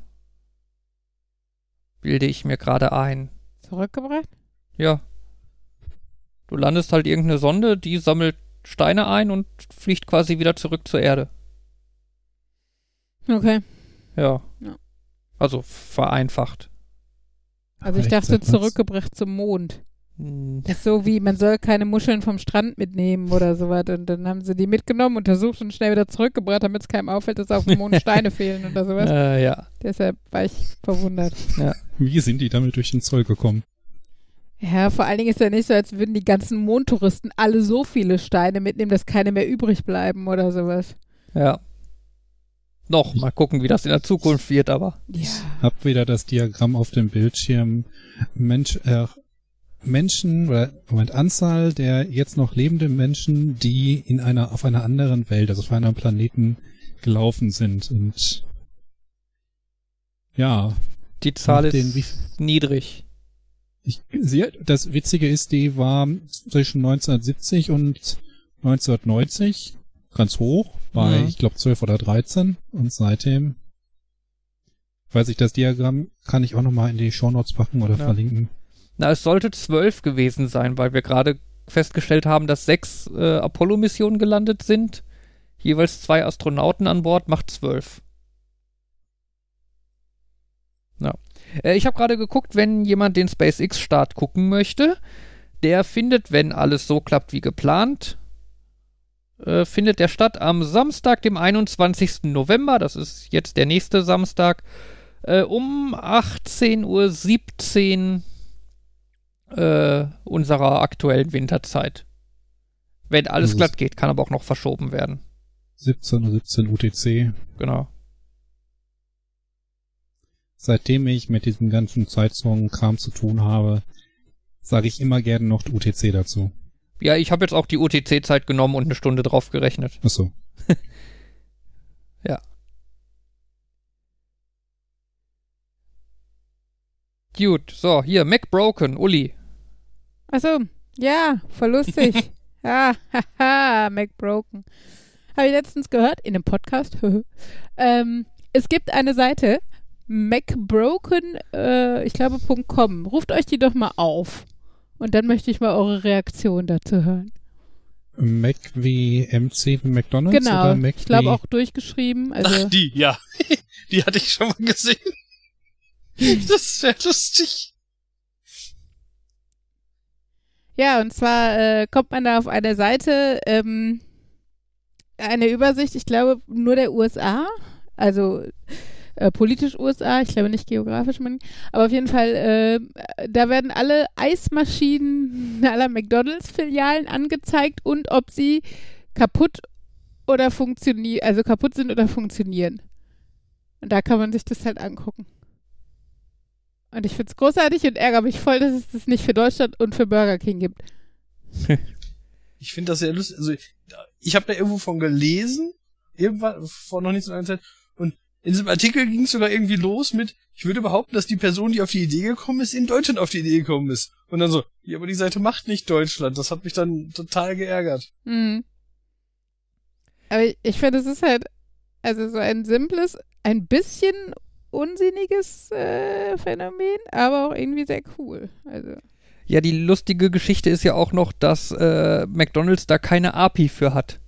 Bilde ich mir gerade ein. Zurückgebracht? Ja. Du landest halt irgendeine Sonde, die sammelt Steine ein und fliegt quasi wieder zurück zur Erde. Okay. Ja. Ja. Also vereinfacht. Also ich dachte zurückgebracht zum Mond. Hm, Das ist so wie, man soll keine Muscheln vom Strand mitnehmen oder sowas. Und dann haben sie die mitgenommen, untersucht und schnell wieder zurückgebracht, damit es keinem auffällt, dass auf dem Mond Steine fehlen oder sowas. Äh, ja. Deshalb war ich verwundert. Wie sind die damit durch den Zoll gekommen? Ja, vor allen Dingen ist ja nicht so, als würden die ganzen Mondtouristen alle so viele Steine mitnehmen, dass keine mehr übrig bleiben oder sowas. Ja. Noch, mal gucken, wie das in der Zukunft wird, aber. Ja. Hab wieder das Diagramm auf dem Bildschirm. Mensch, äh, Menschen oder Moment, Anzahl der jetzt noch lebenden Menschen, die in einer auf einer anderen Welt, also auf einem Planeten gelaufen sind und ja, Die Zahl nach den, ist wie, niedrig. ich, sie, das Witzige ist, die war zwischen 1970 und 1990 ganz hoch, bei, Mhm. ich glaube, 12 oder 13 und seitdem weiß ich, das Diagramm kann ich auch nochmal in die Shownotes packen oder Ja. verlinken. Na, es sollte zwölf gewesen sein, weil wir gerade festgestellt haben, dass sechs äh, Apollo-Missionen gelandet sind. Jeweils zwei Astronauten an Bord, macht zwölf. Ja. Äh, ich habe gerade geguckt, wenn jemand den SpaceX-Start gucken möchte, der findet, wenn alles so klappt wie geplant, äh, findet der statt am Samstag, dem 21. November. Das ist jetzt der nächste Samstag. Äh, um 18.17 Uhr äh, unserer aktuellen Winterzeit. Wenn alles Also glatt geht, kann aber auch noch verschoben werden. 17 oder 17 UTC. Genau. Seitdem ich mit diesem ganzen Zeitzone-Kram zu tun habe, sage ich immer gerne noch UTC dazu. Ja, ich habe jetzt auch die UTC-Zeit genommen und eine Stunde drauf gerechnet. Achso. Gut, so, hier, Mac Broken, Uli. Achso, ja, voll lustig. ja, haha, Mac Broken. Habe ich letztens gehört in einem Podcast. ähm, es gibt eine Seite, macbroken, äh, ich glaube, .com. Ruft euch die doch mal auf. Und dann möchte ich mal eure Reaktion dazu hören. Mac wie MC wie McDonalds Genau, oder Mac ich glaube auch durchgeschrieben. Also Ach, die, ja. die hatte ich schon mal gesehen. Das wäre lustig. Ja, und zwar äh, kommt man da auf eine Seite, ähm, eine Übersicht, ich glaube, nur der USA, also äh, politisch USA, ich glaube nicht geografisch, aber auf jeden Fall, äh, da werden alle Eismaschinen aller McDonalds-Filialen angezeigt und ob sie kaputt oder funktionieren, also kaputt sind oder funktionieren. Und da kann man sich das halt angucken. Und ich finde es großartig und ärgere mich voll, dass es das nicht für Deutschland und für Burger King gibt. Ich finde das sehr lustig. Also, ich habe da irgendwo von gelesen, irgendwann, vor noch nicht so langer Zeit, in diesem Artikel ging es sogar irgendwie los mit, ich würde behaupten, dass die Person, die auf die Idee gekommen ist, in Deutschland auf die Idee gekommen ist. Und dann so, ja, aber die Seite macht nicht Deutschland. Das hat mich dann total geärgert. Mhm. Aber ich, ich finde, es ist halt, also so ein simples, ein bisschen unsinniges äh, Phänomen, aber auch irgendwie sehr cool. Also. Ja, die lustige Geschichte ist ja auch noch, dass äh, McDonald's da keine API für hat.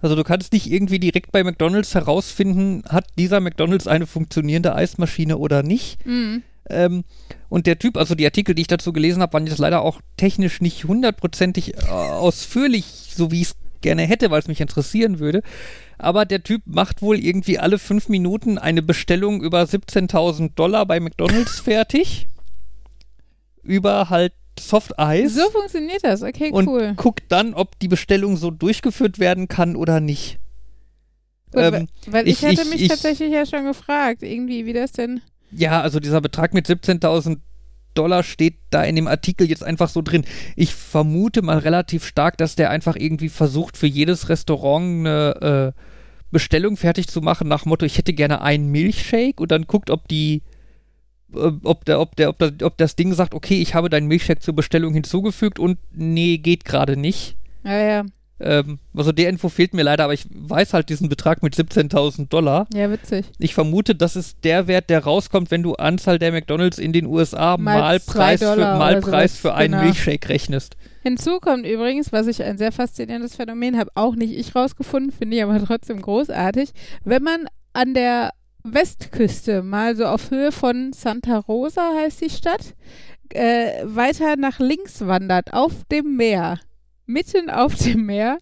Also du kannst nicht irgendwie direkt bei McDonald's herausfinden, hat dieser McDonald's eine funktionierende Eismaschine oder nicht. Mhm. Ähm, und der Typ, also die Artikel, die ich dazu gelesen habe, waren jetzt leider auch technisch nicht hundertprozentig äh, ausführlich, so wie ich es gerne hätte, weil es mich interessieren würde. Aber der Typ macht wohl irgendwie alle fünf Minuten eine Bestellung über 17.000 Dollar bei McDonald's fertig. Über halt Soft Eis. So funktioniert das, okay, und cool. guckt dann, ob die Bestellung so durchgeführt werden kann oder nicht. Gut, ähm, weil- ich, ich- hatte ich- mich ich- tatsächlich ja schon gefragt, irgendwie, wie das denn. Ja, also dieser Betrag mit 17.000 Dollar steht da in dem Artikel jetzt einfach so drin. Ich vermute mal relativ stark, dass der einfach irgendwie versucht, für jedes Restaurant eine äh, Bestellung fertig zu machen nach Motto, ich hätte gerne einen Milchshake und dann guckt, ob die ob, der, ob, der, ob, der, ob das Ding sagt, okay, ich habe deinen Milchshake zur Bestellung hinzugefügt und nee, geht gerade nicht. Ja, ja, Ähm, also der Info fehlt mir leider, aber ich weiß halt diesen Betrag mit 17.000 Dollar. ja, witzig. Ich vermute, das ist der Wert, der rauskommt, wenn du Anzahl der McDonalds in den USA Mal mal, Preis, für, mal Preis für einen genau. Milchshake rechnest. Hinzu kommt übrigens, was ich ein sehr faszinierendes Phänomen habe, auch nicht ich rausgefunden, finde ich aber trotzdem großartig, wenn man an der Westküste, mal so auf Höhe von Santa Rosa heißt die Stadt, äh, weiter nach links wandert, auf dem Meer, mitten auf dem Meer,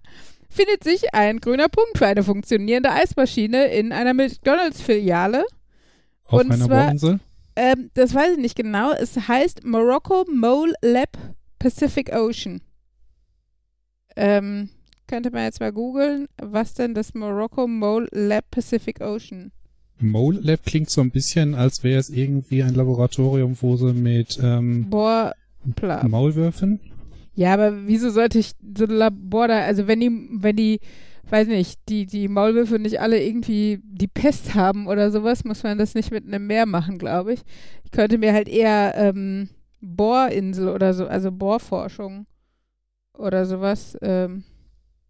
findet sich ein grüner Punkt für eine funktionierende Eismaschine in einer McDonalds-Filiale. auf und einer zwar- Bohrinsel? Ähm, das weiß ich nicht genau. Es heißt Morocco Mole Lab Pacific Ocean. Ähm, könnte man jetzt mal googeln, was denn das Morocco Mole Lab Pacific Ocean. Mole Lab klingt so ein bisschen, als wäre es irgendwie ein Laboratorium, wo sie mit ähm, Boah, bla. Maulwürfen. Ja, aber wieso sollte ich so ein Labor da, also wenn die, wenn die, weiß nicht, die, die Maulwürfe nicht alle irgendwie die Pest haben oder sowas, muss man das nicht mit einem Meer machen, glaube ich. Ich könnte mir halt eher ähm, Bohrinsel oder so, also Bohrforschung oder sowas. Ähm,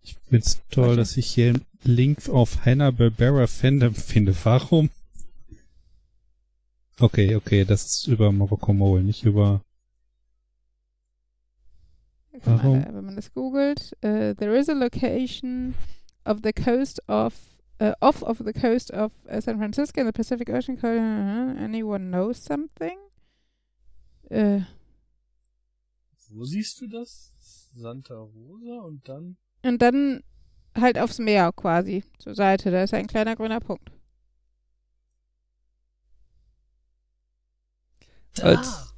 Ich find's toll, Warte. dass ich hier einen Link auf Hanna-Barbera Fandom finde. Warum? Okay, okay, das ist über Morocco Mole, nicht über... Warum? wenn man das googelt, äh, there is a location of the coast of uh, off of the coast of uh, San Francisco in the Pacific Ocean. Co- uh, anyone knows something? Wo siehst du das? Santa Rosa und dann. und dann halt aufs Meer quasi zur Seite. Da ist ein kleiner grüner Punkt. Als,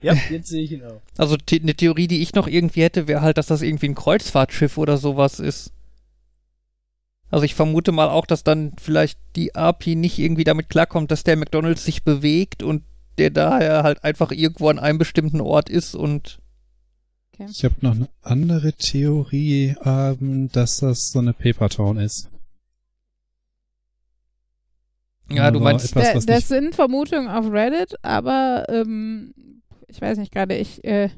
Ja, jetzt sehe ich ihn auch. also the eine Theorie, die ich noch irgendwie hätte, wäre halt, dass das irgendwie ein Kreuzfahrtschiff oder sowas ist. Also ich vermute mal auch, dass dann vielleicht die API nicht irgendwie damit klarkommt, dass der McDonalds sich bewegt und der daher halt einfach irgendwo an einem bestimmten Ort ist und Ich habe noch eine andere Theorie, ähm, dass das so eine Paper Town ist. ja, du meinst, etwas, Da, was das sind Vermutungen auf Reddit, aber ähm, ich weiß nicht gerade, ich äh,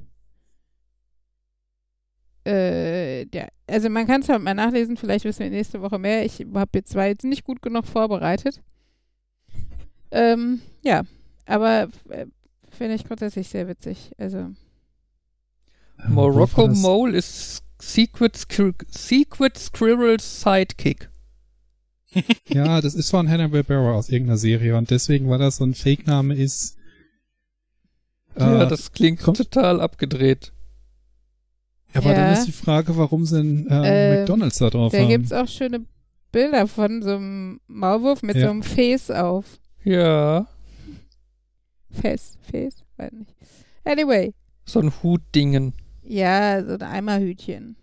äh, ja, also man kann es halt mal nachlesen, vielleicht wissen wir nächste Woche mehr. Ich habe jetzt zwar jetzt nicht gut genug vorbereitet. Ähm, ja, aber äh, finde ich grundsätzlich sehr witzig. Also, Morocco war das? Mole ist Secret, Squir Secret Squirrel's Sidekick. Ja, das ist von Hanna-Barbera aus irgendeiner Serie und deswegen, weil das so ein Fake-Name ist. ja, äh, das klingt kommt- total abgedreht. aber Ja. dann ist die Frage, warum sind äh, Ähm, McDonalds da drauf Da haben. gibt's auch schöne Bilder von so einem Maulwurf mit Ja. so einem Face auf. Ja, Face, Face, weiß nicht. Anyway, so ein Hutdingen. Ja, so ein Eimerhütchen.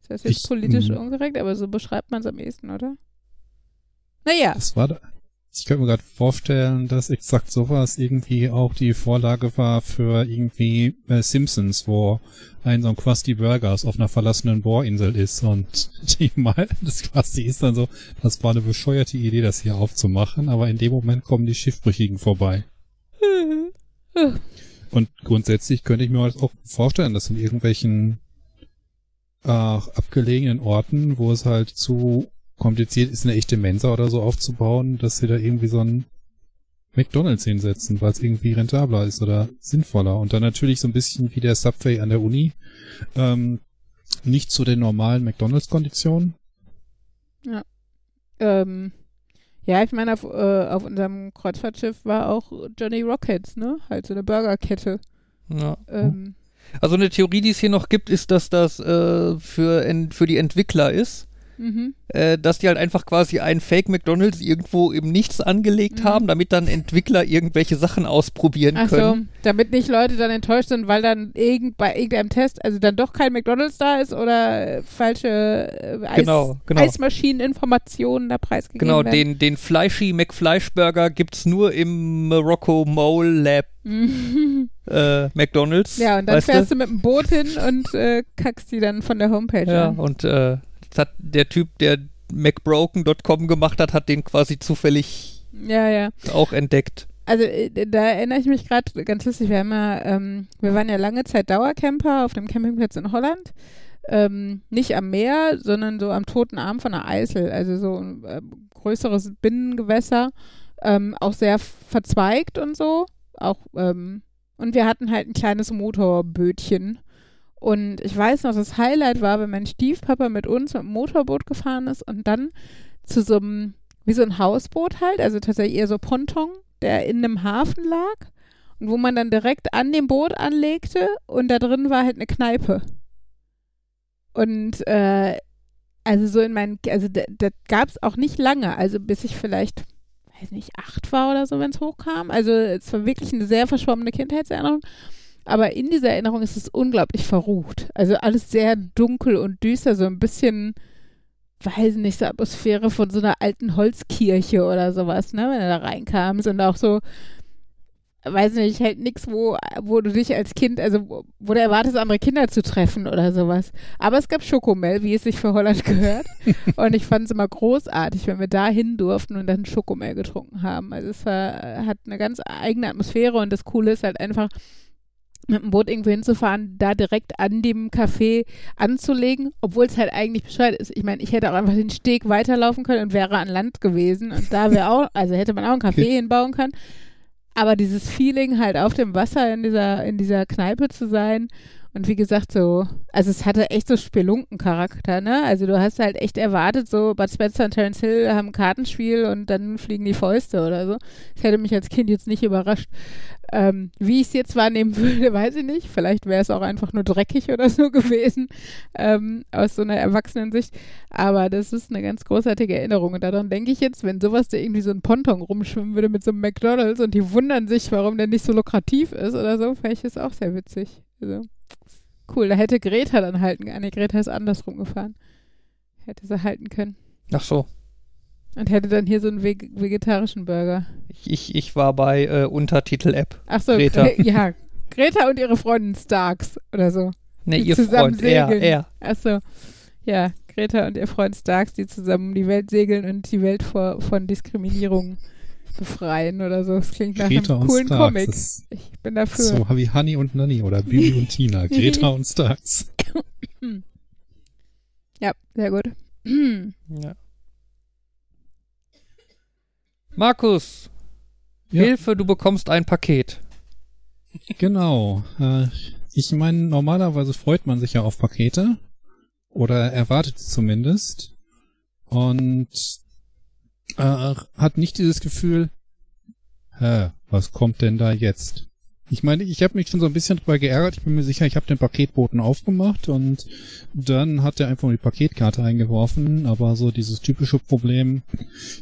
Ist das jetzt Ich, politisch mm. unkorrekt, aber so beschreibt man es am ehesten, oder? Naja, Das war da. Ich könnte mir gerade vorstellen, dass exakt sowas irgendwie auch die Vorlage war für irgendwie äh, Simpsons, wo ein so ein Krusty Burgers auf einer verlassenen Bohrinsel ist und die mal, das Krusty ist dann so, das war eine bescheuerte Idee, das hier aufzumachen, aber in dem Moment kommen die Schiffbrüchigen vorbei. Und grundsätzlich könnte ich mir halt auch vorstellen, dass in irgendwelchen äh, abgelegenen Orten, wo es halt zu kompliziert ist, eine echte Mensa oder so aufzubauen, dass sie da irgendwie so ein McDonalds hinsetzen, weil es irgendwie rentabler ist oder sinnvoller. Und dann natürlich so ein bisschen wie der Subway an der Uni. Ähm, nicht zu den normalen McDonalds-Konditionen. ähm, ja, ich meine, auf, äh, auf unserem Kreuzfahrtschiff war auch Johnny Rockets, ne? Halt so eine Burgerkette. Ja. Ähm, Also eine Theorie, die es hier noch gibt, ist, dass das äh, für, für die Entwickler ist. Mhm. äh, dass die halt einfach quasi einen Fake McDonalds irgendwo im Nichts angelegt Mhm. haben, damit dann Entwickler irgendwelche Sachen ausprobieren Ach so, können. damit nicht Leute dann enttäuscht sind, weil dann irgend, bei irgendeinem Test, also dann doch kein McDonalds da ist oder äh, falsche äh, Eis, Genau, genau. Eismaschineninformationen da preisgegeben Genau, werden. den, den Fleishy McFleischburger gibt's nur im Morocco Mole Lab Mhm. äh, McDonalds. ja, und dann fährst du mit dem Boot hin und äh, kackst die dann von der Homepage Ja, an. und äh, hat der Typ, der MacBroken.com gemacht hat, hat den quasi zufällig Ja, ja. auch entdeckt. Also äh, da erinnere ich mich gerade ganz lustig, wir haben ja, ähm, wir waren ja lange Zeit Dauercamper auf dem Campingplatz in Holland. Ähm, nicht am Meer, sondern so am toten Arm von der Eisel, also so ein äh, größeres Binnengewässer, ähm, auch sehr verzweigt und so. Auch, ähm, und wir hatten halt ein kleines Motorbötchen. Und ich weiß noch, das Highlight war, wenn mein Stiefpapa mit uns mit dem Motorboot gefahren ist und dann zu so einem, wie so ein Hausboot halt, also tatsächlich eher so Ponton, der in einem Hafen lag und wo man dann direkt an dem Boot anlegte und da drin war halt eine Kneipe. Und äh, also so in meinen, also das gab es auch nicht lange, also bis ich vielleicht, weiß nicht, acht war oder so, wenn es hochkam. Also es war wirklich eine sehr verschwommene Kindheitserinnerung. Aber in dieser Erinnerung ist es unglaublich verrucht. Also alles sehr dunkel und düster, so ein bisschen, weiß nicht, so Atmosphäre von so einer alten Holzkirche oder sowas, ne, wenn du da reinkamst und auch so, weiß nicht, halt nix, wo, wo du dich als Kind, also wo, wo du erwartest, andere Kinder zu treffen oder sowas. Aber es gab Schokomel, wie es sich für Holland gehört. und ich fand es immer großartig, wenn wir da hin durften und dann Schokomel getrunken haben. Also es war, hat eine ganz eigene Atmosphäre und das Coole ist halt einfach, mit dem Boot irgendwo hinzufahren, da direkt an dem Café anzulegen, obwohl es halt eigentlich bescheuert ist. Ich meine, ich hätte auch einfach den Steg weiterlaufen können und wäre an Land gewesen und da wäre auch, also hätte man auch ein Café hinbauen können. Aber dieses Feeling halt auf dem Wasser in dieser, in dieser Kneipe zu sein und wie gesagt so, also es hatte echt so Spelunkencharakter, ne? Also du hast halt echt erwartet, so Bud Spencer und Terence Hill haben ein Kartenspiel und dann fliegen die Fäuste oder so. Das hätte mich als Kind jetzt nicht überrascht. Ähm, wie ich es jetzt wahrnehmen würde, weiß ich nicht. Vielleicht wäre es auch einfach nur dreckig oder so gewesen, ähm, aus so einer Erwachsenensicht. Aber das ist eine ganz großartige Erinnerung. Und daran denke ich jetzt, wenn sowas da irgendwie so ein Ponton rumschwimmen würde mit so einem McDonalds und die wundern sich, warum der nicht so lukrativ ist oder so, fände ich das auch sehr witzig. Also, cool. Da hätte Greta dann halten können. Nee, Greta ist andersrum gefahren. Hätte sie halten können. Ach so. Und hätte dann hier so einen veg vegetarischen Burger. Ich, ich, ich war bei äh, Untertitel-App. Ach so, Greta. Gre ja. Greta und ihre Freundin Starks oder so. Ne, Die ihr zusammen Freund, er, segeln. er. Ach so. Ja, Greta und ihr Freund Starks, die zusammen um die Welt segeln und die Welt vor, von Diskriminierung befreien oder so. Das klingt nach Greta einem coolen Starks. Comic. Ich bin dafür. so wie Honey und Nanny oder Bibi und Tina. Greta und Starks. Ja, sehr gut. Ja. Markus, Ja. Hilfe, du bekommst ein Paket. Genau. Äh, Ich meine, normalerweise freut man sich ja auf Pakete. Oder erwartet sie zumindest. Und äh, hat nicht dieses Gefühl, hä, was kommt denn da jetzt? Ich meine, ich habe mich schon so ein bisschen drüber geärgert. Ich bin mir sicher, ich habe den Paketboten aufgemacht und dann hat er einfach die Paketkarte eingeworfen. Aber so dieses typische Problem,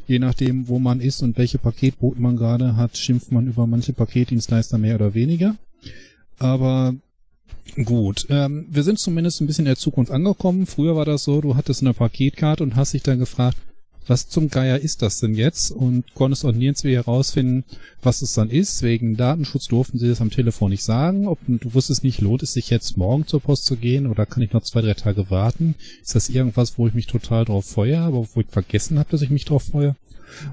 je nachdem, wo man ist und welche Paketboten man gerade hat, schimpft man über manche Paketdienstleister mehr oder weniger. Aber gut, ähm, wir sind zumindest ein bisschen in der Zukunft angekommen. Früher war das so, du hattest eine Paketkarte und hast dich dann gefragt, was zum Geier ist das denn jetzt? Und konntest auch nirgends wieder herausfinden, was es dann ist. Wegen Datenschutz durften sie das am Telefon nicht sagen. Ob du wusstest nicht, lohnt es sich jetzt morgen zur Post zu gehen oder kann ich noch zwei, drei Tage warten? Ist das irgendwas, wo ich mich total drauf feuer, aber wo ich vergessen habe, dass ich mich drauf freue?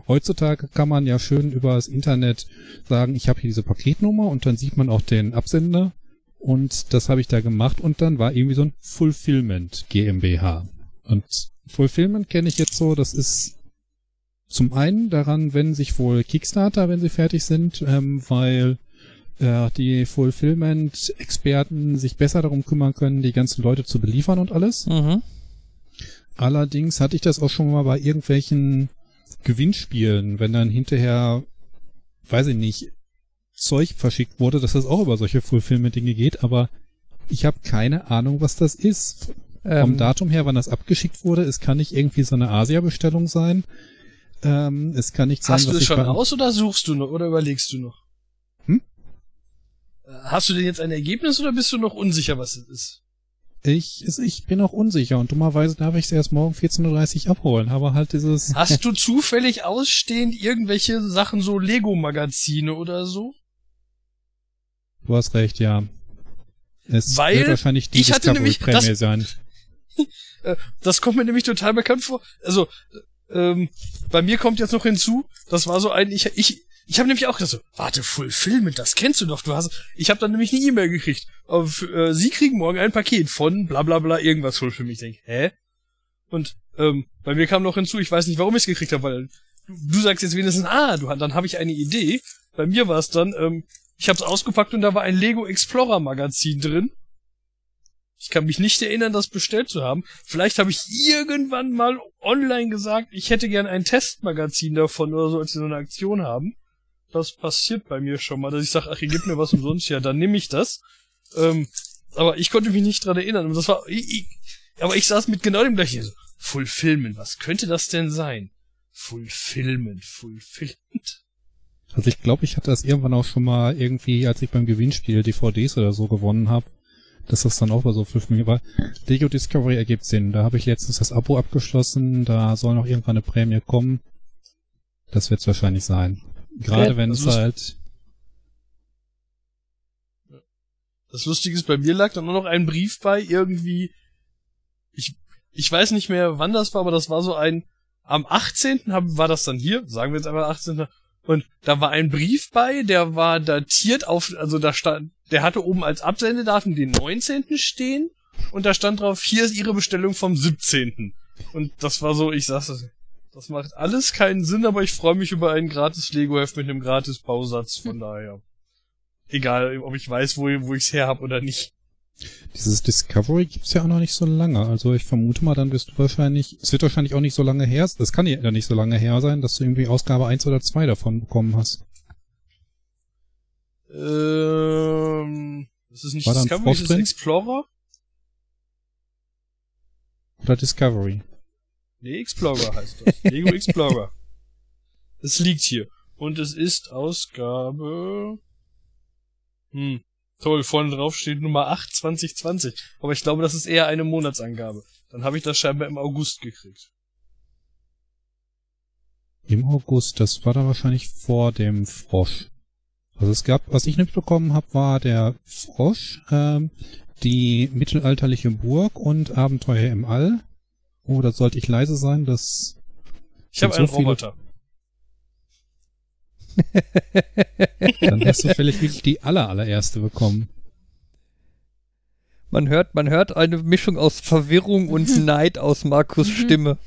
Heutzutage kann man ja schön über das Internet sagen, ich habe hier diese Paketnummer und dann sieht man auch den Absender und das habe ich da gemacht und dann war irgendwie so ein Fulfillment GmbH. Und Fulfillment kenne ich jetzt so, das ist zum einen daran, wenn sich wohl Kickstarter, wenn sie fertig sind, ähm, weil äh, die Fulfillment-Experten sich besser darum kümmern können, die ganzen Leute zu beliefern und alles. Mhm. Allerdings hatte ich das auch schon mal bei irgendwelchen Gewinnspielen, wenn dann hinterher, weiß ich nicht, Zeug verschickt wurde, dass das auch über solche Fulfillment-Dinge geht, aber ich habe keine Ahnung, was das ist. Vom Ähm, Datum her, wann das abgeschickt wurde, es kann nicht irgendwie so eine Asia-Bestellung sein. Ähm, es kann nicht sein, Hast du es schon raus oder suchst du noch oder überlegst du noch? Hm? Äh, Hast du denn jetzt ein Ergebnis oder bist du noch unsicher, was es ist? Ich, ich bin auch unsicher und dummerweise darf ich es erst morgen 14.30 Uhr abholen, aber halt dieses, Hast du zufällig ausstehend irgendwelche Sachen, so Lego-Magazine oder so? du hast recht, ja. Es Weil wird wahrscheinlich die ich hatte nämlich Prämie das- sein. Das kommt mir nämlich total bekannt vor. Also, ähm, bei mir kommt jetzt noch hinzu, das war so ein, ich, ich, ich habe nämlich auch gedacht so, warte, Fulfillment, das kennst du doch, du hast, ich habe dann nämlich eine E-Mail gekriegt. Aber für, äh, Sie kriegen morgen ein Paket von bla bla bla irgendwas Fulfillment. Ich denke, hä? Und ähm, bei mir kam noch hinzu, ich weiß nicht, warum ich es gekriegt habe, weil du, du sagst jetzt wenigstens, ah, du, dann habe ich eine Idee. Bei mir war es dann, ähm, ich habe es ausgepackt und da war ein Lego Explorer Magazin drin. Ich kann mich nicht erinnern, das bestellt zu haben. Vielleicht habe ich irgendwann mal online gesagt, ich hätte gern ein Testmagazin davon oder so, als sie so eine Aktion haben. Das passiert bei mir schon mal, dass ich sage, ach, ihr gebt mir was umsonst, ja, dann nehme ich das. Ähm, aber ich konnte mich nicht dran erinnern. Und das war, ich, ich, aber ich saß mit genau dem gleichen. So, Fulfillment, was könnte das denn sein? Fulfillment, Fulfillment. Also ich glaube, ich hatte das irgendwann auch schon mal irgendwie, als ich beim Gewinnspiel DVDs oder so gewonnen habe, dass das dann auch bei so fünf Minuten war. Lego Discovery ergibt Sinn. Da habe ich letztens das Abo abgeschlossen. Da soll noch irgendwann eine Prämie kommen. Das wird es wahrscheinlich sein. Gerade Ja, wenn es halt Das Lustige ist, bei mir lag dann nur noch ein Brief bei, irgendwie, ich, ich weiß nicht mehr, wann das war, aber das war so ein, am 18. Hab, war das dann hier, sagen wir jetzt einmal 18. Und da war ein Brief bei, der war datiert auf, also da stand, der hatte oben als Absendedatum den 19. stehen und da stand drauf, hier ist Ihre Bestellung vom 17. Und das war so, ich sag's, das, macht alles keinen Sinn, aber ich freue mich über ein gratis Lego-Heft mit einem gratis Bausatz, von daher. Egal, ob ich weiß, wo, wo ich's her hab oder nicht. Dieses Discovery gibt's ja auch noch nicht so lange. Also ich vermute mal, dann wirst du wahrscheinlich, es wird wahrscheinlich auch nicht so lange her, es kann ja nicht so lange her sein, dass du irgendwie Ausgabe 1 oder 2 davon bekommen hast. Ähm, das ist nicht War Discovery, das ist? Explorer? Oder Discovery. Nee, Explorer heißt das. Lego Explorer. Es liegt hier. Und es ist Ausgabe... Hm. Toll, vorne drauf steht Nummer 8 2020. Aber ich glaube, das ist eher eine Monatsangabe. Dann habe ich das scheinbar im August gekriegt. Im August, das war dann wahrscheinlich vor dem Frosch. Also es gab, was ich nicht bekommen habe, war der Frosch, ähm, die mittelalterliche Burg und Abenteuer im All. Oh, da sollte ich leise sein, das Ich habe einen so viele- Roboter. Dann hast du vielleicht wirklich die aller allererste bekommen. Man hört, man hört eine Mischung aus Verwirrung und Neid aus Markus Stimme.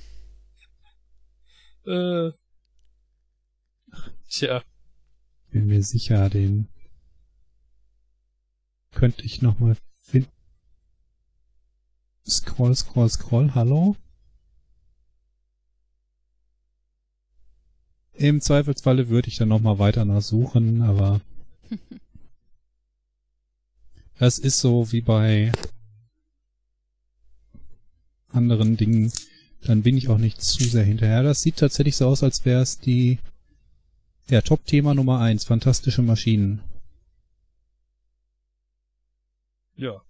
Äh. Tja. Bin mir sicher, den könnte ich nochmal finden. Scroll, scroll, scroll, hallo? Im Zweifelsfalle würde ich dann nochmal weiter nachsuchen, aber es ist so wie bei anderen Dingen, dann bin ich auch nicht zu sehr hinterher. Das sieht tatsächlich so aus, als wäre es die ja, Top-Thema Nummer eins, fantastische Maschinen. Ja.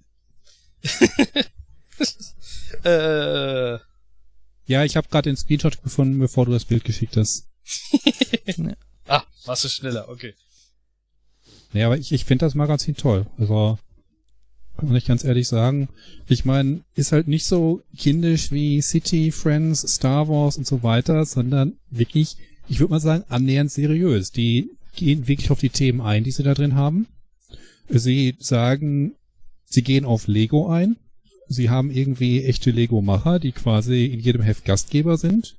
äh, Ja, ich habe gerade den Screenshot gefunden, bevor du das Bild geschickt hast. Ah, warst du schneller, okay. Nee, aber ich, ich finde das Magazin toll. Also, kann ich ganz ehrlich sagen. Ich meine, ist halt nicht so kindisch wie City, Friends, Star Wars und so weiter, sondern wirklich, ich würde mal sagen, annähernd seriös. Die gehen wirklich auf die Themen ein, die sie da drin haben. Sie sagen, sie gehen auf Lego ein. Sie haben irgendwie echte Lego-Macher, die quasi in jedem Heft Gastgeber sind.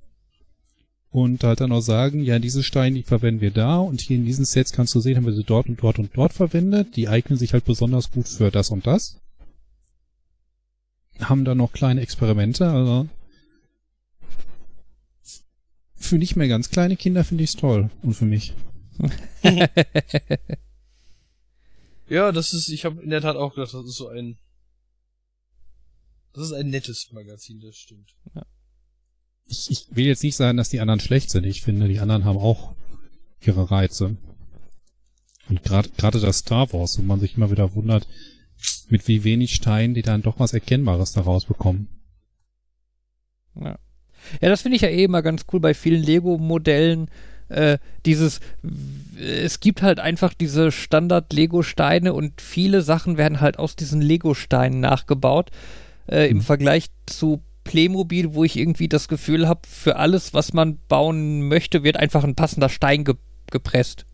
Und halt dann auch sagen, ja, diese Steine, die verwenden wir da und hier in diesen Sets kannst du sehen, haben wir sie dort und dort und dort verwendet. Die eignen sich halt besonders gut für das und das. Haben da noch kleine Experimente, also für nicht mehr ganz kleine Kinder finde ich es toll. Und für mich. Ja, das ist, ich habe in der Tat auch gedacht, das ist so ein, das ist ein nettes Magazin, das stimmt. Ich, ich will jetzt nicht sagen, dass die anderen schlecht sind. Ich finde, die anderen haben auch ihre Reize. Und gerade das Star Wars, wo man sich immer wieder wundert, mit wie wenig Steinen die dann doch was Erkennbares daraus bekommen. Ja, ja das finde ich ja eh immer ganz cool bei vielen Lego-Modellen. Äh, dieses, es gibt halt einfach diese Standard-Lego-Steine und viele Sachen werden halt aus diesen Lego-Steinen nachgebaut. Äh, Im Mhm. Vergleich zu Playmobil, wo ich irgendwie das Gefühl habe, für alles, was man bauen möchte, wird einfach ein passender Stein ge gepresst.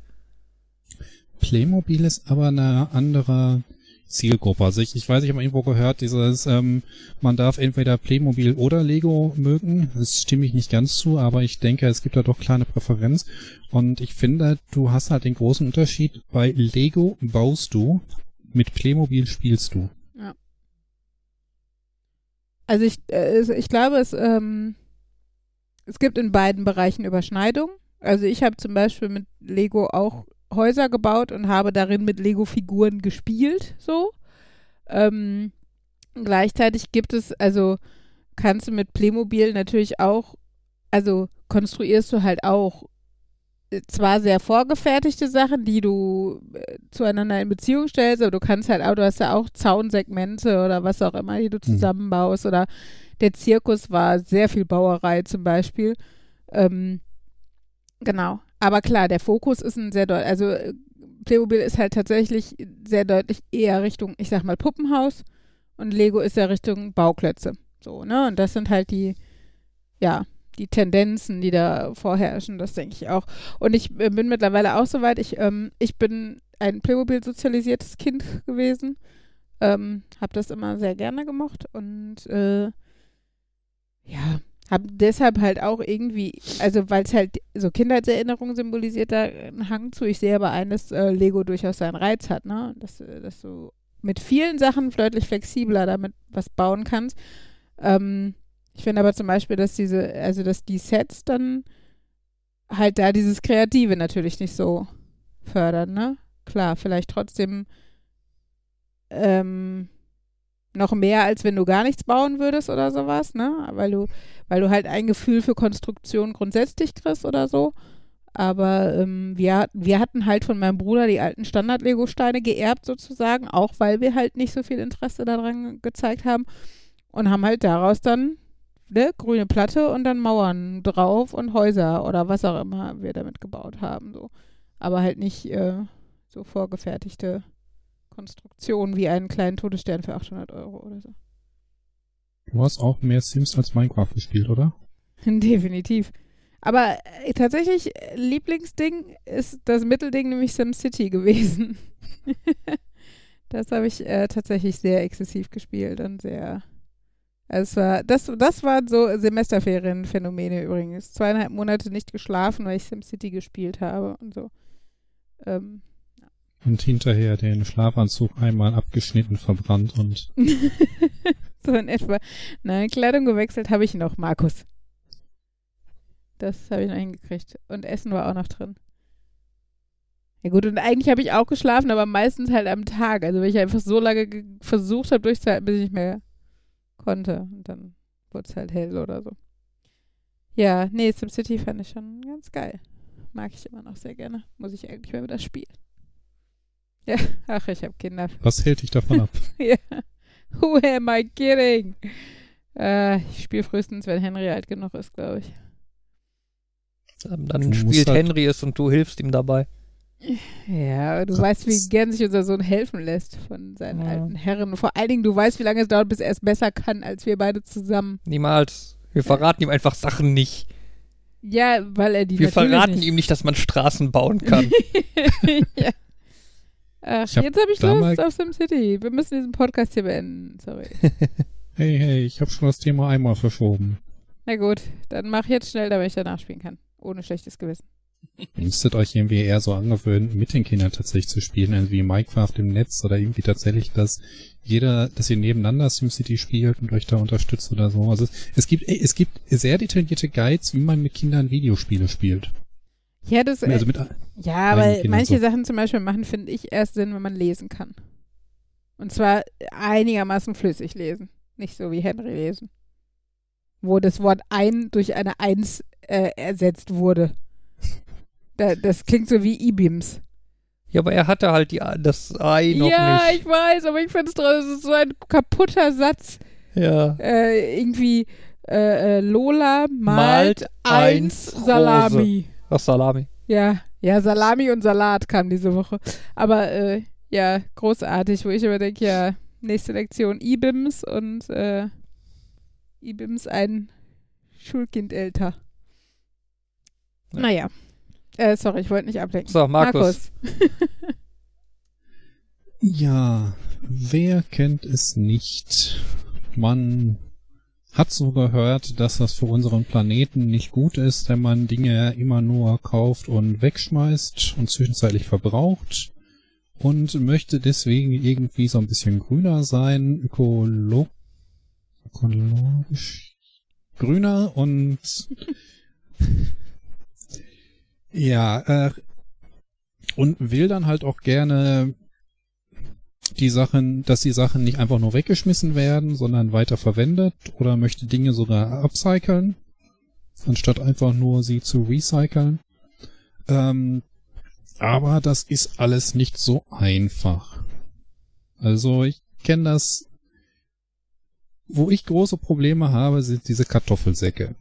Playmobil ist aber eine andere Zielgruppe. Also ich, ich weiß, ich habe irgendwo gehört, dieses, ähm, man darf entweder Playmobil oder Lego mögen. Das stimme ich nicht ganz zu, aber ich denke, es gibt da doch kleine Präferenz. Und ich finde, du hast halt den großen Unterschied. Bei Lego baust du, mit Playmobil spielst du. Also ich, äh, ich glaube, es, ähm, es gibt in beiden Bereichen Überschneidungen. Also ich habe zum Beispiel mit Lego auch Häuser gebaut und habe darin mit Lego-Figuren gespielt, so. Ähm, gleichzeitig gibt es, also kannst du mit Playmobil natürlich auch, also konstruierst du halt auch zwar sehr vorgefertigte Sachen, die du äh, zueinander in Beziehung stellst, aber du kannst halt auch, du hast ja auch Zaunsegmente oder was auch immer, die du zusammenbaust oder der Zirkus war sehr viel Bauerei zum Beispiel. Ähm, genau. Aber klar, der Fokus ist ein sehr deutlich, also äh, Playmobil ist halt tatsächlich sehr deutlich eher Richtung, ich sag mal, Puppenhaus und Lego ist ja Richtung Bauklötze. So, ne? Und das sind halt die, ja, die Tendenzen, die da vorherrschen, das denke ich auch. Und ich äh, bin mittlerweile auch soweit, ich, ähm, ich bin ein Playmobil-sozialisiertes Kind gewesen. Ähm, hab das immer sehr gerne gemocht und äh, ja, hab deshalb halt auch irgendwie, also weil es halt so Kindheitserinnerungen symbolisiert, da einen Hang zu. Ich sehe aber ein, dass äh, Lego durchaus seinen Reiz hat, ne? Dass, äh, dass du mit vielen Sachen deutlich flexibler damit was bauen kannst. Ähm, ich finde aber zum Beispiel, dass diese, also dass die Sets dann halt da dieses Kreative natürlich nicht so fördern, ne? Klar, vielleicht trotzdem ähm, noch mehr, als wenn du gar nichts bauen würdest oder sowas, ne? Weil du, weil du halt ein Gefühl für Konstruktion grundsätzlich kriegst oder so. Aber ähm, wir, wir hatten halt von meinem Bruder die alten Standard-Lego-Steine geerbt sozusagen, auch weil wir halt nicht so viel Interesse daran gezeigt haben und haben halt daraus dann ne, grüne Platte und dann Mauern drauf und Häuser oder was auch immer wir damit gebaut haben. So. Aber halt nicht äh, so vorgefertigte Konstruktionen wie einen kleinen Todesstern für 800 Euro oder so. Du hast auch mehr Sims als Minecraft gespielt, oder? Definitiv. Aber äh, tatsächlich, äh, Lieblingsding ist das Mittelding, nämlich SimCity gewesen. das habe ich äh, tatsächlich sehr exzessiv gespielt und sehr. Es war, das, das waren so Semesterferienphänomene übrigens. Zweieinhalb Monate nicht geschlafen, weil ich SimCity gespielt habe und so. Ähm, und hinterher den Schlafanzug einmal abgeschnitten verbrannt und so in etwa. Nein, Kleidung gewechselt habe ich noch, Markus. Das habe ich noch hingekriegt. Und Essen war auch noch drin. Ja gut, und eigentlich habe ich auch geschlafen, aber meistens halt am Tag. Also wenn ich einfach so lange ge- versucht habe durchzuhalten, bis ich nicht mehr konnte. Und dann wurde es halt hell oder so. Ja, nee, SimCity fand ich schon ganz geil. Mag ich immer noch sehr gerne. Muss ich eigentlich mal wieder spielen. Ja, ach, ich habe Kinder. was hält dich davon ab? Ja. Who am I kidding? Äh, ich spiele frühestens, wenn Henry alt genug ist, glaube ich. Ähm, Dann Du spielt halt- Henry es und du hilfst ihm dabei. Ja, du So, weißt, wie gern sich unser Sohn helfen lässt von seinen Ja. alten Herren. Vor allen Dingen, du weißt, wie lange es dauert, bis er es besser kann, als wir beide zusammen. Niemals. Wir verraten ihm einfach Sachen nicht. Ja, weil er die Wir verraten nicht. ihm nicht, dass man Straßen bauen kann. ja. Ach, hab jetzt habe ich Lust auf SimCity. Wir müssen diesen Podcast hier beenden. Sorry. Hey, hey, ich habe schon das Thema einmal verschoben. Na gut, dann mach jetzt schnell, damit ich danach spielen kann. Ohne schlechtes Gewissen. Ihr müsstet euch irgendwie eher so angewöhnen, mit den Kindern tatsächlich zu spielen, also wie Minecraft im Netz oder irgendwie tatsächlich, dass jeder, dass ihr nebeneinander SimCity spielt und euch da unterstützt oder so. Also es, gibt, es gibt sehr detaillierte Guides, wie man mit Kindern Videospiele spielt. Ja, das, Also mit, Ja, Eigenen aber Kindern manche so. Sachen zum Beispiel machen, finde ich, erst Sinn, wenn man lesen kann. Und zwar einigermaßen flüssig lesen. Nicht so wie Henry lesen. Wo das Wort ein durch eine Eins äh, ersetzt wurde. Da, das klingt so wie E-Beams. ja, aber er hatte halt die, das Ei noch Ja, nicht. ich weiß, aber ich finde es so ein kaputter Satz. Ja. Äh, irgendwie äh, äh, Lola malt, Malt eins Salami. Ach, Salami. Ja, ja, Salami und Salat kam diese Woche. Aber äh, ja, großartig, wo ich immer denke, ja, nächste Lektion IBIMS und äh, IBIMS ein Schulkind älter. Ja. Naja. Äh, sorry, ich wollte nicht ablenken. So, Markus. Ja, wer kennt es nicht? Man hat so gehört, dass das für unseren Planeten nicht gut ist, wenn man Dinge immer nur kauft und wegschmeißt und zwischenzeitlich verbraucht und möchte deswegen irgendwie so ein bisschen grüner sein, ökolo ökologisch grüner und ja, äh, und will dann halt auch gerne die Sachen, dass die Sachen nicht einfach nur weggeschmissen werden, sondern weiter verwendet oder möchte Dinge sogar upcyclen, anstatt einfach nur sie zu recyceln. Ähm, aber das ist alles nicht so einfach. Also ich kenne das, wo ich große Probleme habe, sind diese Kartoffelsäcke.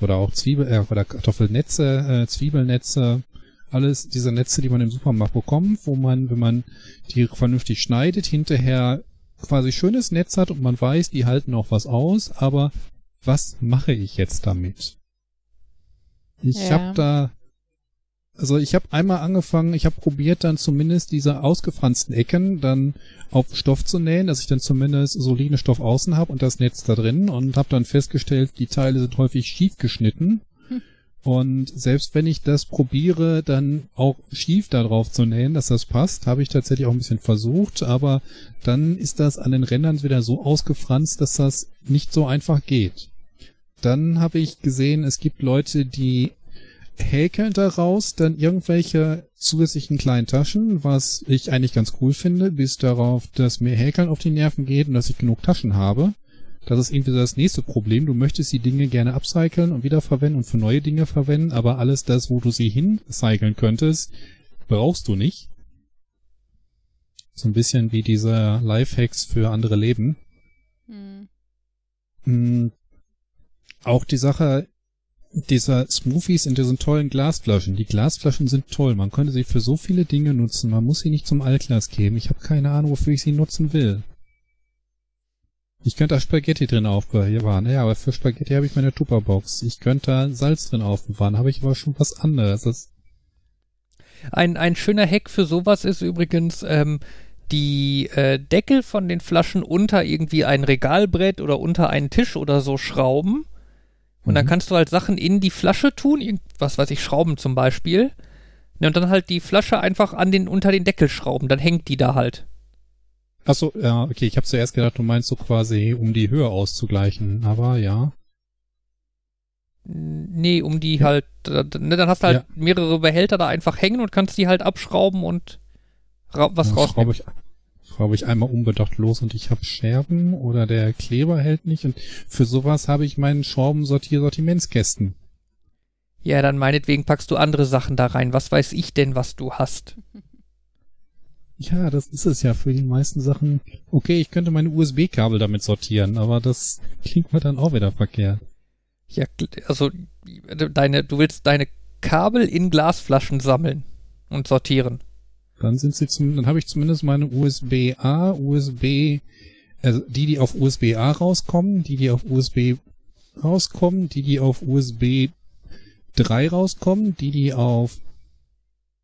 Oder auch Zwiebel, äh, oder Kartoffelnetze, äh, Zwiebelnetze, alles diese Netze, die man im Supermarkt bekommt, wo man, wenn man die vernünftig schneidet, hinterher quasi schönes Netz hat und man weiß, die halten auch was aus, aber was mache ich jetzt damit? Ich Ja. habe da, also ich habe einmal angefangen, ich habe probiert dann zumindest diese ausgefransten Ecken dann auf Stoff zu nähen, dass ich dann zumindest solide Stoff außen habe und das Netz da drin und habe dann festgestellt, die Teile sind häufig schief geschnitten. Hm. Und selbst wenn ich das probiere, dann auch schief da drauf zu nähen, dass das passt, habe ich tatsächlich auch ein bisschen versucht, aber dann ist das an den Rändern wieder so ausgefranst, dass das nicht so einfach geht. Dann habe ich gesehen, es gibt Leute, die häkeln daraus dann irgendwelche zusätzlichen kleinen Taschen, was ich eigentlich ganz cool finde, bis darauf, dass mir Häkeln auf die Nerven geht und dass ich genug Taschen habe. Das ist irgendwie das nächste Problem. Du möchtest die Dinge gerne upcyclen und wiederverwenden und für neue Dinge verwenden, aber alles das, wo du sie hincyclen könntest, brauchst du nicht. So ein bisschen wie diese Lifehacks für andere Leben. Hm. Mm, Auch die Sache dieser Smoothies in diesen tollen Glasflaschen. Die Glasflaschen sind toll. Man könnte sie für so viele Dinge nutzen. Man muss sie nicht zum Altglas geben. Ich habe keine Ahnung, wofür ich sie nutzen will. Ich könnte da Spaghetti drin aufbewahren. Ja, aber für Spaghetti habe ich meine Tupperbox. Ich könnte da Salz drin aufbewahren. Habe ich aber schon was anderes. Das, Ein, ein schöner Hack für sowas ist übrigens, ähm, die äh, Deckel von den Flaschen unter irgendwie ein Regalbrett oder unter einen Tisch oder so schrauben. Und dann Mhm. kannst du halt Sachen in die Flasche tun, was weiß ich, Schrauben zum Beispiel. Ja, und dann halt die Flasche einfach an den, unter den Deckel schrauben, dann hängt die da halt. Achso, ja, okay, ich habe zuerst gedacht, du meinst so quasi, um die Höhe auszugleichen, aber ja. Nee, um die halt, äh, ne, dann hast du halt Ja. mehrere Behälter da einfach hängen und kannst die halt abschrauben und ra was rausnehmen. Schraube ich, einmal unbedacht los und ich habe Scherben oder der Kleber hält nicht und für sowas habe ich meinen Schraubensortier-Sortimentskästen. Ja, dann meinetwegen packst du andere Sachen da rein. Was weiß ich denn, was du hast? Ja, das ist es ja für die meisten Sachen. Okay, ich könnte meine USB-Kabel damit sortieren, aber das klingt mir dann auch wieder verkehrt. Ja, also deine, du willst deine Kabel in Glasflaschen sammeln und sortieren. Dann sind sie zum, dann habe ich zumindest meine USB-A, USB, also die, die auf USB-A rauskommen, die, die auf USB rauskommen, die, die auf USB 3 rauskommen, die, die auf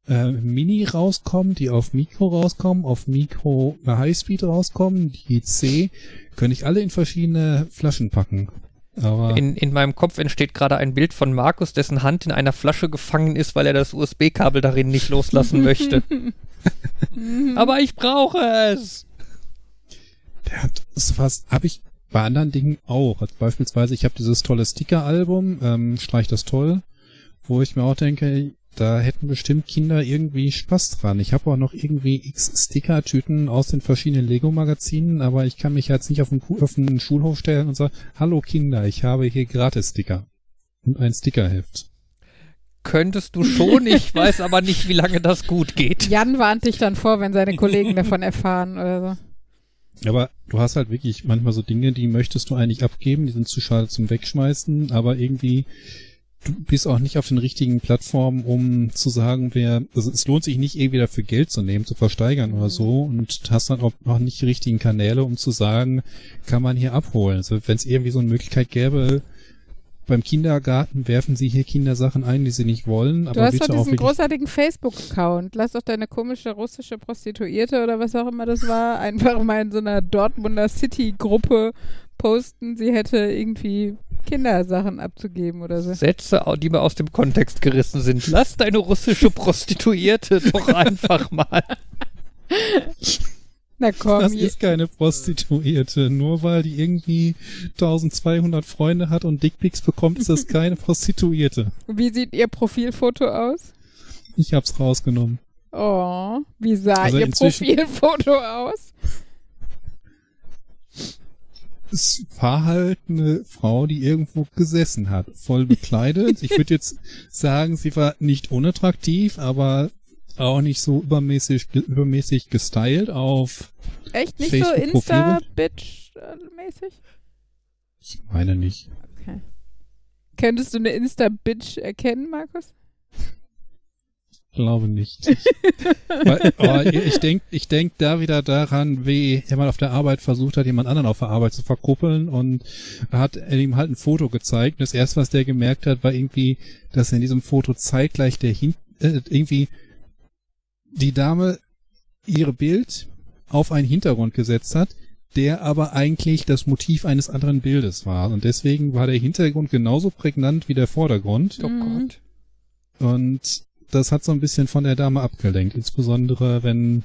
äh, Mini rauskommen, die auf Mikro rauskommen, auf Mikro Highspeed rauskommen, die C, könnte ich alle in verschiedene Flaschen packen. Aber In, in meinem Kopf entsteht gerade ein Bild von Markus, dessen Hand in einer Flasche gefangen ist, weil er das USB-Kabel darin nicht loslassen möchte. Aber ich brauche es. Der hat sowas, habe ich bei anderen Dingen auch. Also beispielsweise, ich habe dieses tolle Sticker-Album, ähm, Streich das toll, wo ich mir auch denke, da hätten bestimmt Kinder irgendwie Spaß dran. Ich habe auch noch irgendwie x Sticker-Tüten aus den verschiedenen Lego-Magazinen, aber ich kann mich jetzt nicht auf den, auf den Schulhof stellen und sagen, hallo Kinder, ich habe hier Gratis-Sticker. Und ein Stickerheft. Könntest du schon, ich weiß aber nicht, wie lange das gut geht. Jan warnt dich dann vor, wenn seine Kollegen davon erfahren oder so. Aber du hast halt wirklich manchmal so Dinge, die möchtest du eigentlich abgeben, die sind zu schade zum Wegschmeißen, aber irgendwie du bist auch nicht auf den richtigen Plattformen, um zu sagen, wer, also es lohnt sich nicht irgendwie dafür Geld zu nehmen, zu versteigern oder so und hast dann auch noch nicht die richtigen Kanäle, um zu sagen, kann man hier abholen. Also wenn es irgendwie so eine Möglichkeit gäbe, beim Kindergarten werfen sie hier Kindersachen ein, die sie nicht wollen, Du aber hast bitte doch diesen großartigen Facebook-Account. Lass doch deine komische russische Prostituierte oder was auch immer das war, einfach mal in so einer Dortmunder City-Gruppe posten, sie hätte irgendwie Kindersachen abzugeben oder so. Sätze, die mir aus dem Kontext gerissen sind. Lass deine russische Prostituierte doch einfach mal. Na komm, Das ist keine Prostituierte. Nur weil die irgendwie 1200 Freunde hat und Dickpics bekommt, ist das keine Prostituierte. wie sieht ihr Profilfoto aus? Ich hab's rausgenommen. Oh, wie sah Also ihr Profilfoto aus? Es war halt eine Frau, die irgendwo gesessen hat, voll bekleidet. Ich würde jetzt sagen, sie war nicht unattraktiv, aber auch nicht so übermäßig, übermäßig gestylt auf, Echt nicht so? Insta-Bitch-mäßig? ich meine nicht. Okay. Könntest du eine Insta-Bitch erkennen, Markus? Glaube nicht. Weil, aber ich denke ich denk da wieder daran, wie jemand auf der Arbeit versucht hat, jemand anderen auf der Arbeit zu verkuppeln und hat ihm halt ein Foto gezeigt. Und das erste, was der gemerkt hat, war irgendwie, dass in diesem Foto zeitgleich der hin äh, irgendwie die Dame ihre Bild auf einen Hintergrund gesetzt hat, der aber eigentlich das Motiv eines anderen Bildes war. Und deswegen war der Hintergrund genauso prägnant wie der Vordergrund. Oh. Gott. Und das hat so ein bisschen von der Dame abgelenkt. Insbesondere, wenn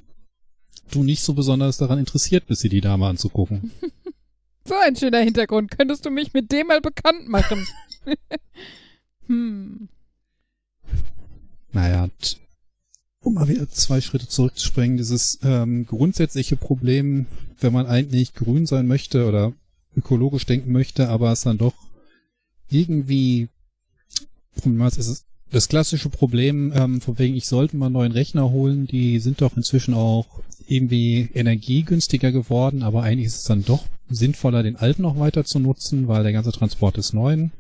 du nicht so besonders daran interessiert bist, dir die Dame anzugucken. So ein schöner Hintergrund. Könntest du mich mit dem mal bekannt machen? hm. Naja, um mal wieder zwei Schritte zurückzuspringen, dieses ähm, grundsätzliche Problem, wenn man eigentlich grün sein möchte oder ökologisch denken möchte, aber es dann doch irgendwie problematisch ist. Das klassische Problem, ähm, von wegen, ich sollte mal einen neuen Rechner holen, die sind doch inzwischen auch irgendwie energiegünstiger geworden, aber eigentlich ist es dann doch sinnvoller, den alten noch weiter zu nutzen, weil der ganze Transport ist neuen.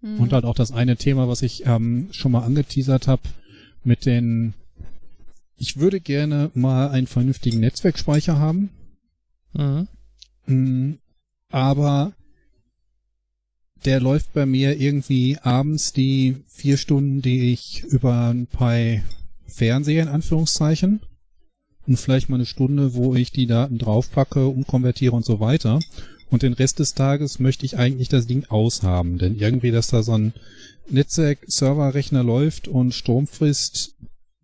Hm. Und halt auch das eine Thema, was ich ähm, schon mal angeteasert habe, mit den ich würde gerne mal einen vernünftigen Netzwerkspeicher haben, Mhm. mm, aber der läuft bei mir irgendwie abends die vier Stunden, die ich über ein paar Fernseher in Anführungszeichen und vielleicht mal eine Stunde, wo ich die Daten draufpacke, umkonvertiere und so weiter. Und den Rest des Tages möchte ich eigentlich das Ding aushaben, denn irgendwie, dass da so ein Netzwerk-Serverrechner läuft und Strom frisst,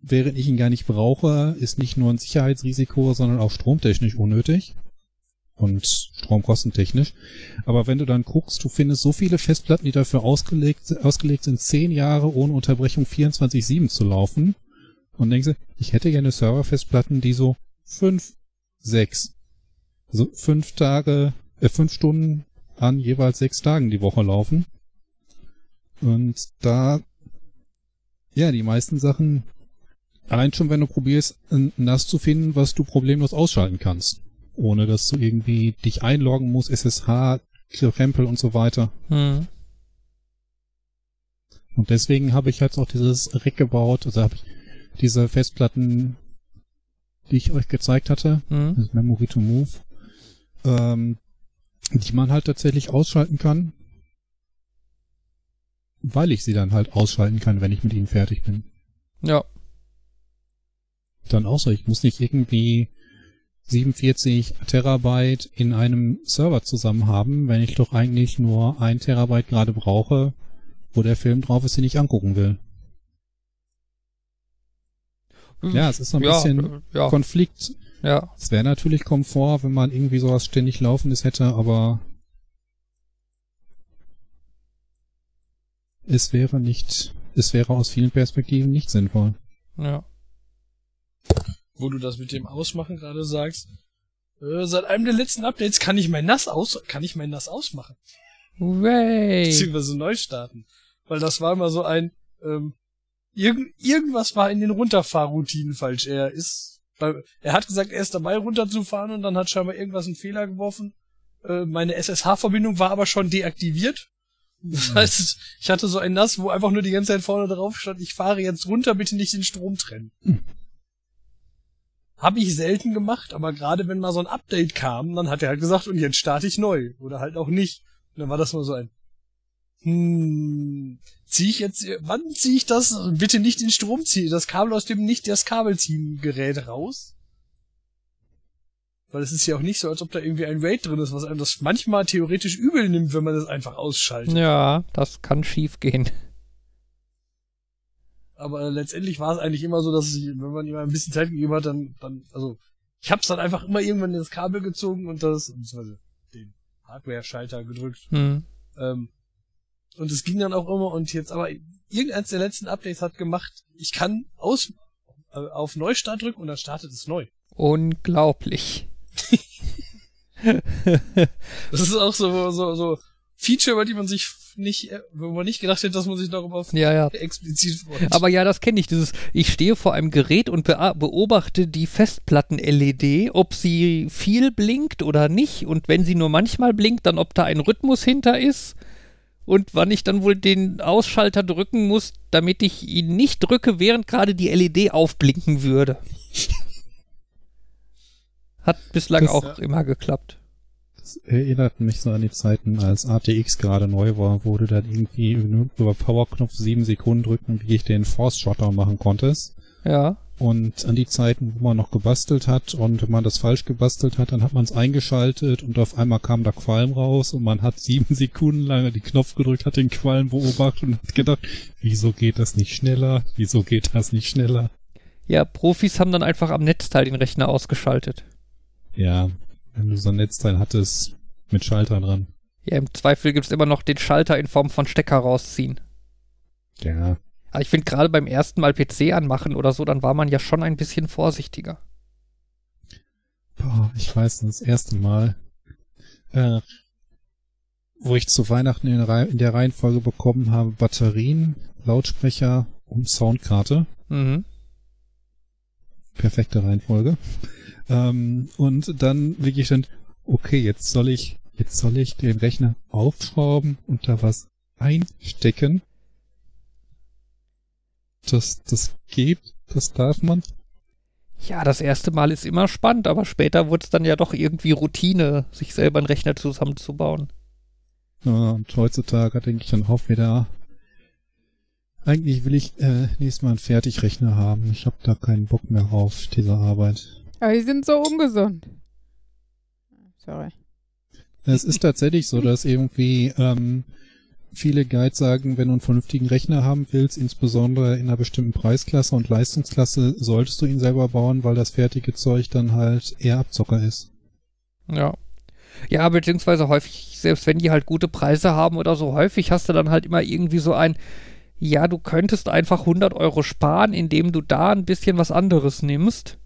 während ich ihn gar nicht brauche, ist nicht nur ein Sicherheitsrisiko, sondern auch stromtechnisch unnötig und stromkostentechnisch. Aber wenn du dann guckst, du findest so viele Festplatten, die dafür ausgelegt, ausgelegt sind, zehn Jahre ohne Unterbrechung 24-7 zu laufen. Und denkst du, ich hätte gerne Serverfestplatten, die so fünf, sechs, also fünf Tage, äh, fünf Stunden an jeweils sechs Tagen die Woche laufen. Und da, ja, die meisten Sachen, allein schon wenn du probierst, ein NAS zu finden, was du problemlos ausschalten kannst ohne dass du irgendwie dich einloggen musst, SSH, Krempel und so weiter. Hm. Und deswegen habe ich halt auch dieses Rack gebaut, also habe ich diese Festplatten, die ich euch gezeigt hatte, Hm. das Memory to Move, ähm, die man halt tatsächlich ausschalten kann, weil ich sie dann halt ausschalten kann, wenn ich mit ihnen fertig bin. Ja. Dann auch so, ich muss nicht irgendwie 47 Terabyte in einem Server zusammen haben, wenn ich doch eigentlich nur ein Terabyte gerade brauche, wo der Film drauf ist, den ich angucken will. Ja, es ist so ein ja, bisschen ja, Konflikt. ja. Es wäre natürlich Komfort, wenn man irgendwie sowas ständig laufendes hätte, aber es wäre nicht, es wäre aus vielen Perspektiven nicht sinnvoll. ja. Wo du das mit dem Ausmachen gerade sagst. Äh, seit einem der letzten Updates kann ich mein NAS aus, kann ich mein NAS ausmachen. Way. Beziehungsweise neu starten. Weil das war immer so ein, ähm, irgend, irgendwas war in den Runterfahrroutinen falsch. Er ist, er hat gesagt, er ist dabei runterzufahren und dann hat scheinbar irgendwas einen Fehler geworfen. Äh, meine SSH-Verbindung war aber schon deaktiviert. Das heißt, ich hatte so ein NAS, wo einfach nur die ganze Zeit vorne drauf stand, ich fahre jetzt runter, bitte nicht den Strom trennen. Habe ich selten gemacht, aber gerade wenn mal so ein Update kam, dann hat er halt gesagt, und jetzt starte ich neu. Oder halt auch nicht. Und dann war das nur so ein, hm, zieh ich jetzt, wann ziehe ich das? Bitte nicht den Strom ziehen, das Kabel aus dem nicht das Kabel ziehen Gerät raus. Weil es ist ja auch nicht so, als ob da irgendwie ein RAID drin ist, was einem das manchmal theoretisch übel nimmt, wenn man das einfach ausschaltet. Ja, das kann schief gehen. Aber letztendlich war es eigentlich immer so, dass ich, wenn man ihm ein bisschen Zeit gegeben hat, dann, dann, also, ich hab's dann einfach immer irgendwann ins Kabel gezogen und das, beziehungsweise den Hardware-Schalter gedrückt. Hm. Ähm, und es ging dann auch immer und jetzt, aber irgendeins der letzten Updates hat gemacht, ich kann aus, äh, auf Neustart drücken und dann startet es neu. Unglaublich. Das ist auch so, so, so Feature, über die man sich nicht, äh, wo man nicht gedacht hätte, dass man sich darüber Ja, ja. explizit freut. Aber ja, das kenne ich. Dieses, ich stehe vor einem Gerät und beobachte die Festplatten-LED, ob sie viel blinkt oder nicht. Und wenn sie nur manchmal blinkt, dann ob da ein Rhythmus hinter ist. Und wann ich dann wohl den Ausschalter drücken muss, damit ich ihn nicht drücke, während gerade die LED aufblinken würde. Hat bislang Das- auch immer geklappt. Das erinnert mich so an die Zeiten, als ATX gerade neu war, wo du dann irgendwie über Powerknopf sieben Sekunden drücken, wie ich den Force Shutdown machen konntest. Ja. Und an die Zeiten, wo man noch gebastelt hat und wenn man das falsch gebastelt hat, dann hat man es eingeschaltet und auf einmal kam da Qualm raus und man hat sieben Sekunden lang den Knopf gedrückt, hat den Qualm beobachtet und hat gedacht, wieso geht das nicht schneller? Wieso geht das nicht schneller? Ja, Profis haben dann einfach am Netzteil den Rechner ausgeschaltet. Ja, wenn du so ein Netzteil hattest mit Schalter dran. Ja, im Zweifel gibt's immer noch den Schalter in Form von Stecker rausziehen. Ja. Aber ich finde gerade beim ersten Mal PC anmachen oder so, dann war man ja schon ein bisschen vorsichtiger. Boah, ich weiß, das erste Mal, äh, wo ich zu Weihnachten in, in der Reihenfolge bekommen habe, Batterien, Lautsprecher und Soundkarte. Mhm. Perfekte Reihenfolge. Ähm, und dann wirklich dann, okay, jetzt soll ich, jetzt soll ich den Rechner aufschrauben und da was einstecken. Das, das geht, das darf man. Ja, das erste Mal ist immer spannend, aber später wurde es dann ja doch irgendwie Routine, sich selber einen Rechner zusammenzubauen. Ja, und heutzutage denke ich dann auch wieder, eigentlich will ich äh, nächstes Mal einen Fertigrechner haben. Ich habe da keinen Bock mehr auf diese Arbeit. Aber die sind so ungesund. Sorry. Es ist tatsächlich so, dass irgendwie ähm, viele Guides sagen, wenn du einen vernünftigen Rechner haben willst, insbesondere in einer bestimmten Preisklasse und Leistungsklasse, solltest du ihn selber bauen, weil das fertige Zeug dann halt eher Abzocker ist. Ja. Ja, beziehungsweise häufig, selbst wenn die halt gute Preise haben oder so, häufig hast du dann halt immer irgendwie so ein, ja, du könntest einfach 100 Euro sparen, indem du da ein bisschen was anderes nimmst.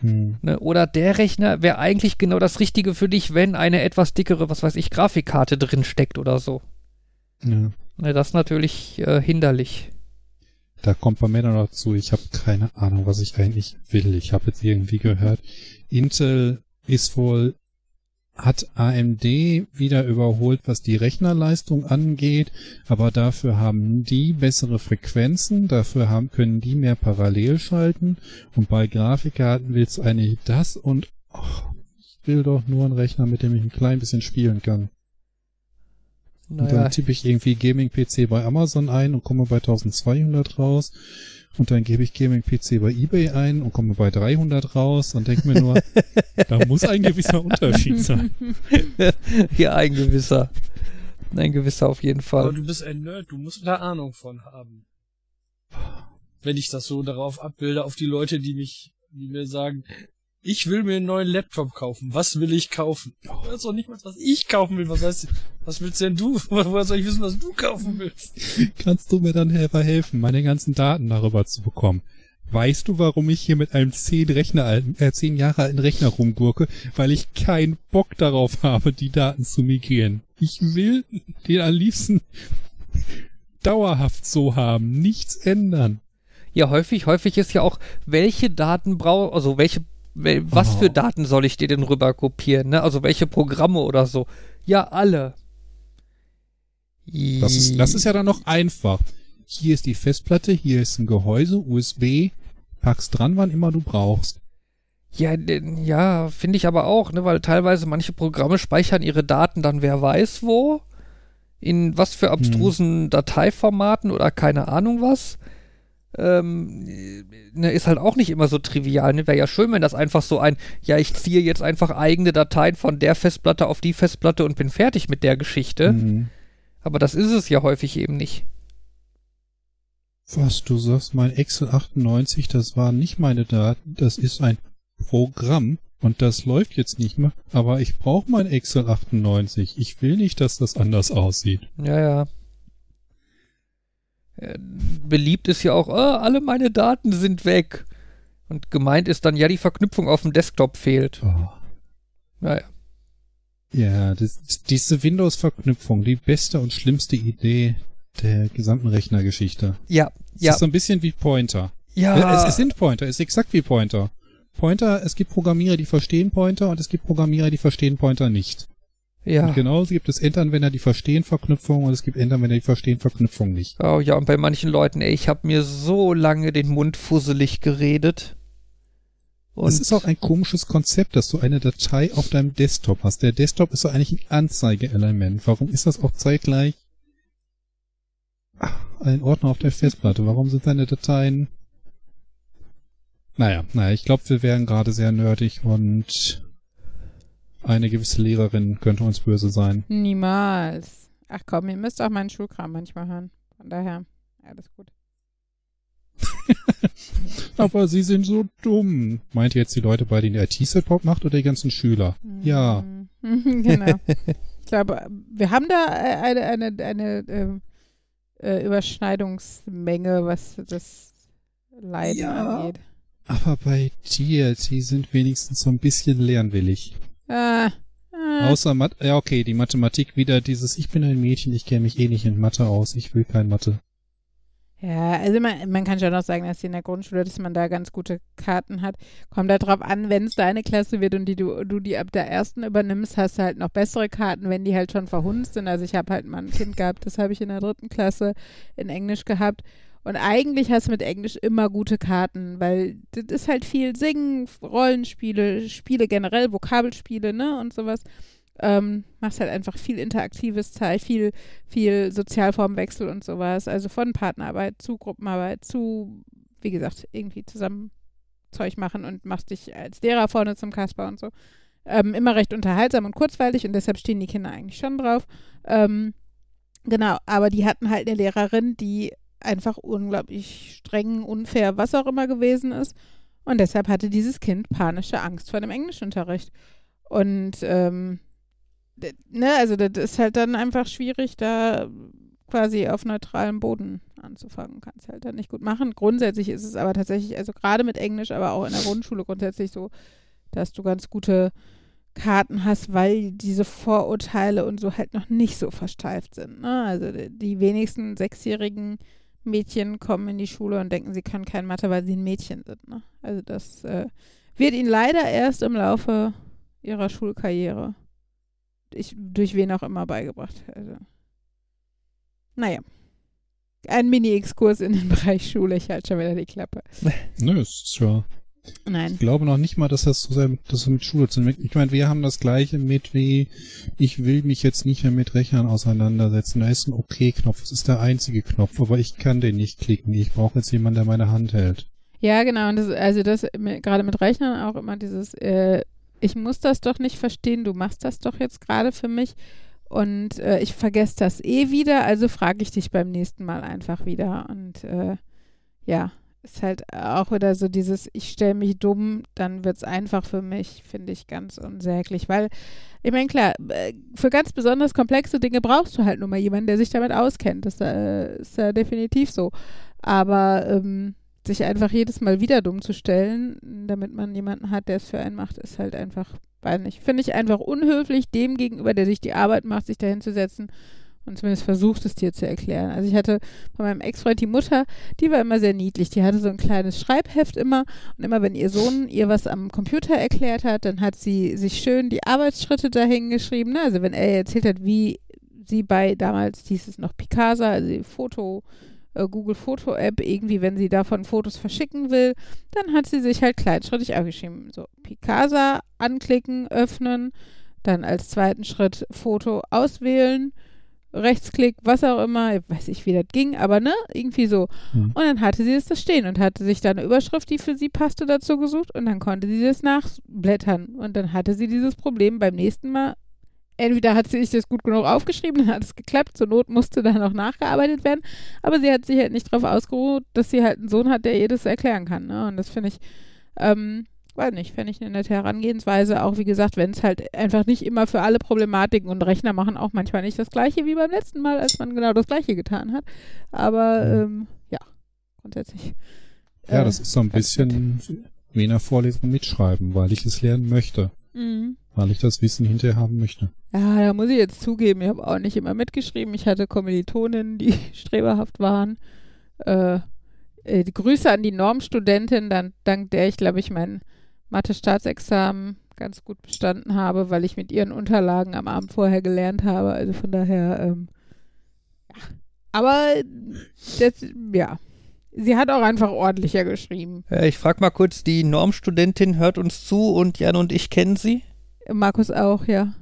Hm. Ne? Oder der Rechner wäre eigentlich genau das Richtige für dich, wenn eine etwas dickere, was weiß ich, Grafikkarte drin steckt oder so. Ja. Ne, das ist natürlich äh, hinderlich. Da kommt bei mir dann noch zu, ich habe keine Ahnung, was ich eigentlich will. Ich habe jetzt irgendwie gehört, Intel ist wohl hat AMD wieder überholt, was die Rechnerleistung angeht, aber dafür haben die bessere Frequenzen, dafür haben, können die mehr parallel schalten und bei Grafikkarten willst du eigentlich das und oh, ich will doch nur einen Rechner, mit dem ich ein klein bisschen spielen kann. Und Naja, dann tippe ich irgendwie Gaming-PC bei Amazon ein und komme bei 1200 raus. Und dann gebe ich Gaming-PC bei eBay ein und komme bei 300 raus und denke mir nur, da muss ein gewisser Unterschied sein. ja, ein gewisser. Ein gewisser auf jeden Aber Fall. du bist ein Nerd, du musst da Ahnung von haben. Wenn ich das so darauf abbilde, auf die Leute, die mich, die mir sagen, ich will mir einen neuen Laptop kaufen. Was will ich kaufen? Das ist doch nicht mal, was ich kaufen will. Was heißt, was willst denn du? Woher soll ich wissen, was du kaufen willst? Kannst du mir dann helfer helfen, meine ganzen Daten darüber zu bekommen? Weißt du, warum ich hier mit einem zehn Rechner alten, äh, zehn Jahre alten Rechner rumgurke? Weil ich keinen Bock darauf habe, die Daten zu migrieren. Ich will den am liebsten dauerhaft so haben, nichts ändern. Ja, häufig, häufig ist ja auch, welche Daten brauche, also welche, wel, was Oh. für Daten soll ich dir denn rüber kopieren, ne? Also welche Programme oder so. Ja, alle. Das ist, das ist ja dann noch einfach. Hier ist die Festplatte, hier ist ein Gehäuse, USB, packst dran, wann immer du brauchst. Ja, ja, finde ich aber auch, ne, weil teilweise manche Programme speichern ihre Daten dann wer weiß wo, in was für abstrusen Dateiformaten oder keine Ahnung was. Ähm, ne, ist halt auch nicht immer so trivial. Ne? Wäre ja schön, wenn das einfach so ein, ja, ich ziehe jetzt einfach eigene Dateien von der Festplatte auf die Festplatte und bin fertig mit der Geschichte. Mhm. Aber das ist es ja häufig eben nicht. Was du sagst, mein Excel 98, das waren nicht meine Daten, das ist ein Programm und das läuft jetzt nicht mehr, aber ich brauche mein Excel 98. Ich will nicht, dass das anders aussieht. Ja, ja. Äh, Beliebt ist ja auch, oh, alle meine Daten sind weg. Und gemeint ist dann, ja, die Verknüpfung auf dem Desktop fehlt. Oh. Naja. Ja, das, diese Windows-Verknüpfung, die beste und schlimmste Idee der gesamten Rechnergeschichte. Ja, Es ja, ist so ein bisschen wie Pointer. ja. Äh, Es, es sind Pointer, es ist exakt wie Pointer. Pointer, es gibt Programmierer, die verstehen Pointer und es gibt Programmierer, die verstehen Pointer nicht. Ja. Und genauso gibt es Endanwender, die verstehen Verknüpfung und es gibt Endanwender, die verstehen Verknüpfung nicht. Oh ja, und bei manchen Leuten, ey, ich habe mir so lange den Mund fusselig geredet. Und Es ist auch ein komisches Konzept, dass du eine Datei auf deinem Desktop hast. Der Desktop ist doch eigentlich ein Anzeigeelement. Warum ist das auch zeitgleich ein Ordner auf der Festplatte? Warum sind deine Dateien... Naja, naja, ich glaube, wir wären gerade sehr nerdig und eine gewisse Lehrerin könnte uns böse sein. Niemals. Ach komm, ihr müsst auch meinen Schulkram manchmal hören. Von daher, alles gut. Aber sie sind so dumm. Meint ihr jetzt die Leute, bei denen die IT-Support macht oder die ganzen Schüler? Ja. Mhm, genau. ich glaube, wir haben da eine, eine, eine ähm, äh, Überschneidungsmenge, was das Leiden Ja. angeht. Aber bei dir, die sind wenigstens so ein bisschen lernwillig. Ah, ah, Außer Mathe, ja okay, die Mathematik wieder dieses, ich bin ein Mädchen, ich kenne mich eh nicht in Mathe aus, ich will kein Mathe. Ja, also man, man kann schon auch sagen, dass in der Grundschule, dass man da ganz gute Karten hat. Kommt da drauf an, wenn es deine Klasse wird und die, du, du die ab der ersten übernimmst, hast du halt noch bessere Karten, wenn die halt schon verhunzt sind. Also ich habe halt mal ein Kind gehabt, das habe ich in der dritten Klasse in Englisch gehabt. Und eigentlich hast du mit Englisch immer gute Karten, weil das ist halt viel Singen, Rollenspiele, Spiele generell, Vokabelspiele, ne, und sowas. Ähm, machst halt einfach viel interaktives Zeit, viel, viel Sozialformwechsel und sowas. Also von Partnerarbeit zu Gruppenarbeit zu, wie gesagt, irgendwie zusammen Zeug machen und machst dich als Lehrer vorne zum Kasper und so. Ähm, immer recht unterhaltsam und kurzweilig und deshalb stehen die Kinder eigentlich schon drauf. Ähm, Genau, aber die hatten halt eine Lehrerin, die einfach unglaublich streng, unfair, was auch immer gewesen ist. Und deshalb hatte dieses Kind panische Angst vor dem Englischunterricht. Und ähm, ne, also das ist halt dann einfach schwierig, da quasi auf neutralem Boden anzufangen. Kannst halt dann nicht gut machen. Grundsätzlich ist es aber tatsächlich, also gerade mit Englisch, aber auch in der Grundschule grundsätzlich so, dass du ganz gute Karten hast, weil diese Vorurteile und so halt noch nicht so versteift sind. Ne? Also die wenigsten sechsjährigen Mädchen kommen in die Schule und denken, sie können kein Mathe, weil sie ein Mädchen sind. Ne? Also das äh, wird ihnen leider erst im Laufe ihrer Schulkarriere ich, durch wen auch immer beigebracht. Also, naja. Ein Mini-Exkurs in den Bereich Schule. Ich halte schon wieder die Klappe. Nö, es ist ja. Nein. Ich glaube noch nicht mal, dass das so sehr mit, das so mit Schule zu. Ich meine, wir haben das gleiche mit wie, ich will mich jetzt nicht mehr mit Rechnern auseinandersetzen. Da ist ein OK-Knopf. Das ist der einzige Knopf, aber ich kann den nicht klicken. Ich brauche jetzt jemanden, der meine Hand hält. Ja, genau. Und das, also das gerade mit Rechnern auch immer dieses, äh, ich muss das doch nicht verstehen, du machst das doch jetzt gerade für mich. Und äh, ich vergesse das eh wieder, also frage ich dich beim nächsten Mal einfach wieder. Und äh, ja, ist halt auch wieder so dieses, ich stelle mich dumm, dann wird es einfach für mich, finde ich ganz unsäglich. Weil, ich meine, klar, äh, für ganz besonders komplexe Dinge brauchst du halt nur mal jemanden, der sich damit auskennt. Das äh, ist ja definitiv so. Aber ähm, sich einfach jedes Mal wieder dumm zu stellen, damit man jemanden hat, der es für einen macht, ist halt einfach, weiß nicht, finde ich einfach unhöflich, dem gegenüber, der sich die Arbeit macht, sich dahin zu setzen und zumindest versucht es dir zu erklären. Also ich hatte von meinem Ex-Freund die Mutter, die war immer sehr niedlich. Die hatte so ein kleines Schreibheft immer und immer wenn ihr Sohn ihr was am Computer erklärt hat, dann hat sie sich schön die Arbeitsschritte dahin geschrieben. Ne? Also wenn er erzählt hat, wie sie bei damals hieß es noch Picasa, also Foto äh, Google Foto App irgendwie, wenn sie davon Fotos verschicken will, dann hat sie sich halt kleinschrittig aufgeschrieben. So, Picasa anklicken, öffnen, dann als zweiten Schritt Foto auswählen, Rechtsklick, was auch immer, ich weiß nicht, wie das ging, aber ne, irgendwie so. Mhm. Und dann hatte sie es da stehen und hatte sich da eine Überschrift, die für sie passte, dazu gesucht und dann konnte sie das nachblättern. Und dann hatte sie dieses Problem beim nächsten Mal. Entweder hat sie sich das gut genug aufgeschrieben, dann hat es geklappt, zur Not musste da noch nachgearbeitet werden, aber sie hat sich halt nicht darauf ausgeruht, dass sie halt einen Sohn hat, der ihr das erklären kann. Ne? Und das finde ich, ähm, weiß nicht, fände ich eine nette Herangehensweise, auch wie gesagt, wenn es halt einfach nicht immer für alle Problematiken und Rechner machen auch manchmal nicht das gleiche wie beim letzten Mal, als man genau das gleiche getan hat. Aber ähm, ja, grundsätzlich. Ja, äh, das ist so ein bisschen wie in der Vorlesung mitschreiben, weil ich es lernen möchte. Mhm. Weil ich das Wissen hinterher haben möchte. Ja, da muss ich jetzt zugeben, ich habe auch nicht immer mitgeschrieben. Ich hatte Kommilitoninnen, die streberhaft waren. Äh, äh, die Grüße an die Normstudentin, dann, dank der ich, glaube ich, mein Mathe-Staatsexamen ganz gut bestanden habe, weil ich mit ihren Unterlagen am Abend vorher gelernt habe. Also von daher, ähm, ja. Aber das, ja. Sie hat auch einfach ordentlicher geschrieben. Äh, ich frage mal kurz, die Normstudentin hört uns zu und Jan und ich kennen sie? Markus auch, ja.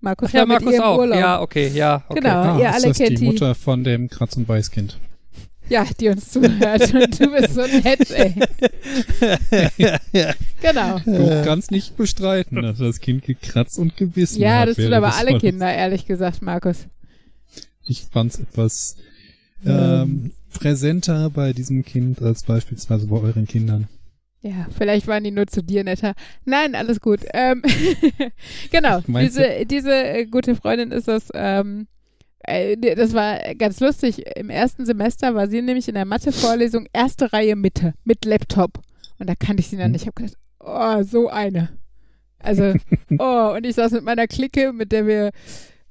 Markus Ach ja, war mit Markus ihr im auch. Urlaub. Ja, okay, ja. Okay. Genau. Ah, ihr ist alle das kennt die die. Mutter von dem Kratz- und Weißkind? Ja, die uns zuhört. Und du bist so nett, ey. Genau. Du kannst nicht bestreiten, dass das Kind gekratzt und gebissen Ja, hat. das tun aber des alle. Kinder, ehrlich gesagt, Markus. Ich fand's etwas ähm, präsenter bei diesem Kind als beispielsweise bei euren Kindern. Ja, vielleicht waren die nur zu dir netter. Nein, alles gut. Ähm, genau, diese, diese äh, gute Freundin ist das, ähm, äh, das war ganz lustig. Im ersten Semester war sie nämlich in der Mathe-Vorlesung erste Reihe Mitte mit Laptop. Und da kannte ich sie Hm. nicht. Ich habe gedacht, oh, so eine. Also, oh, und ich saß mit meiner Clique, mit der wir,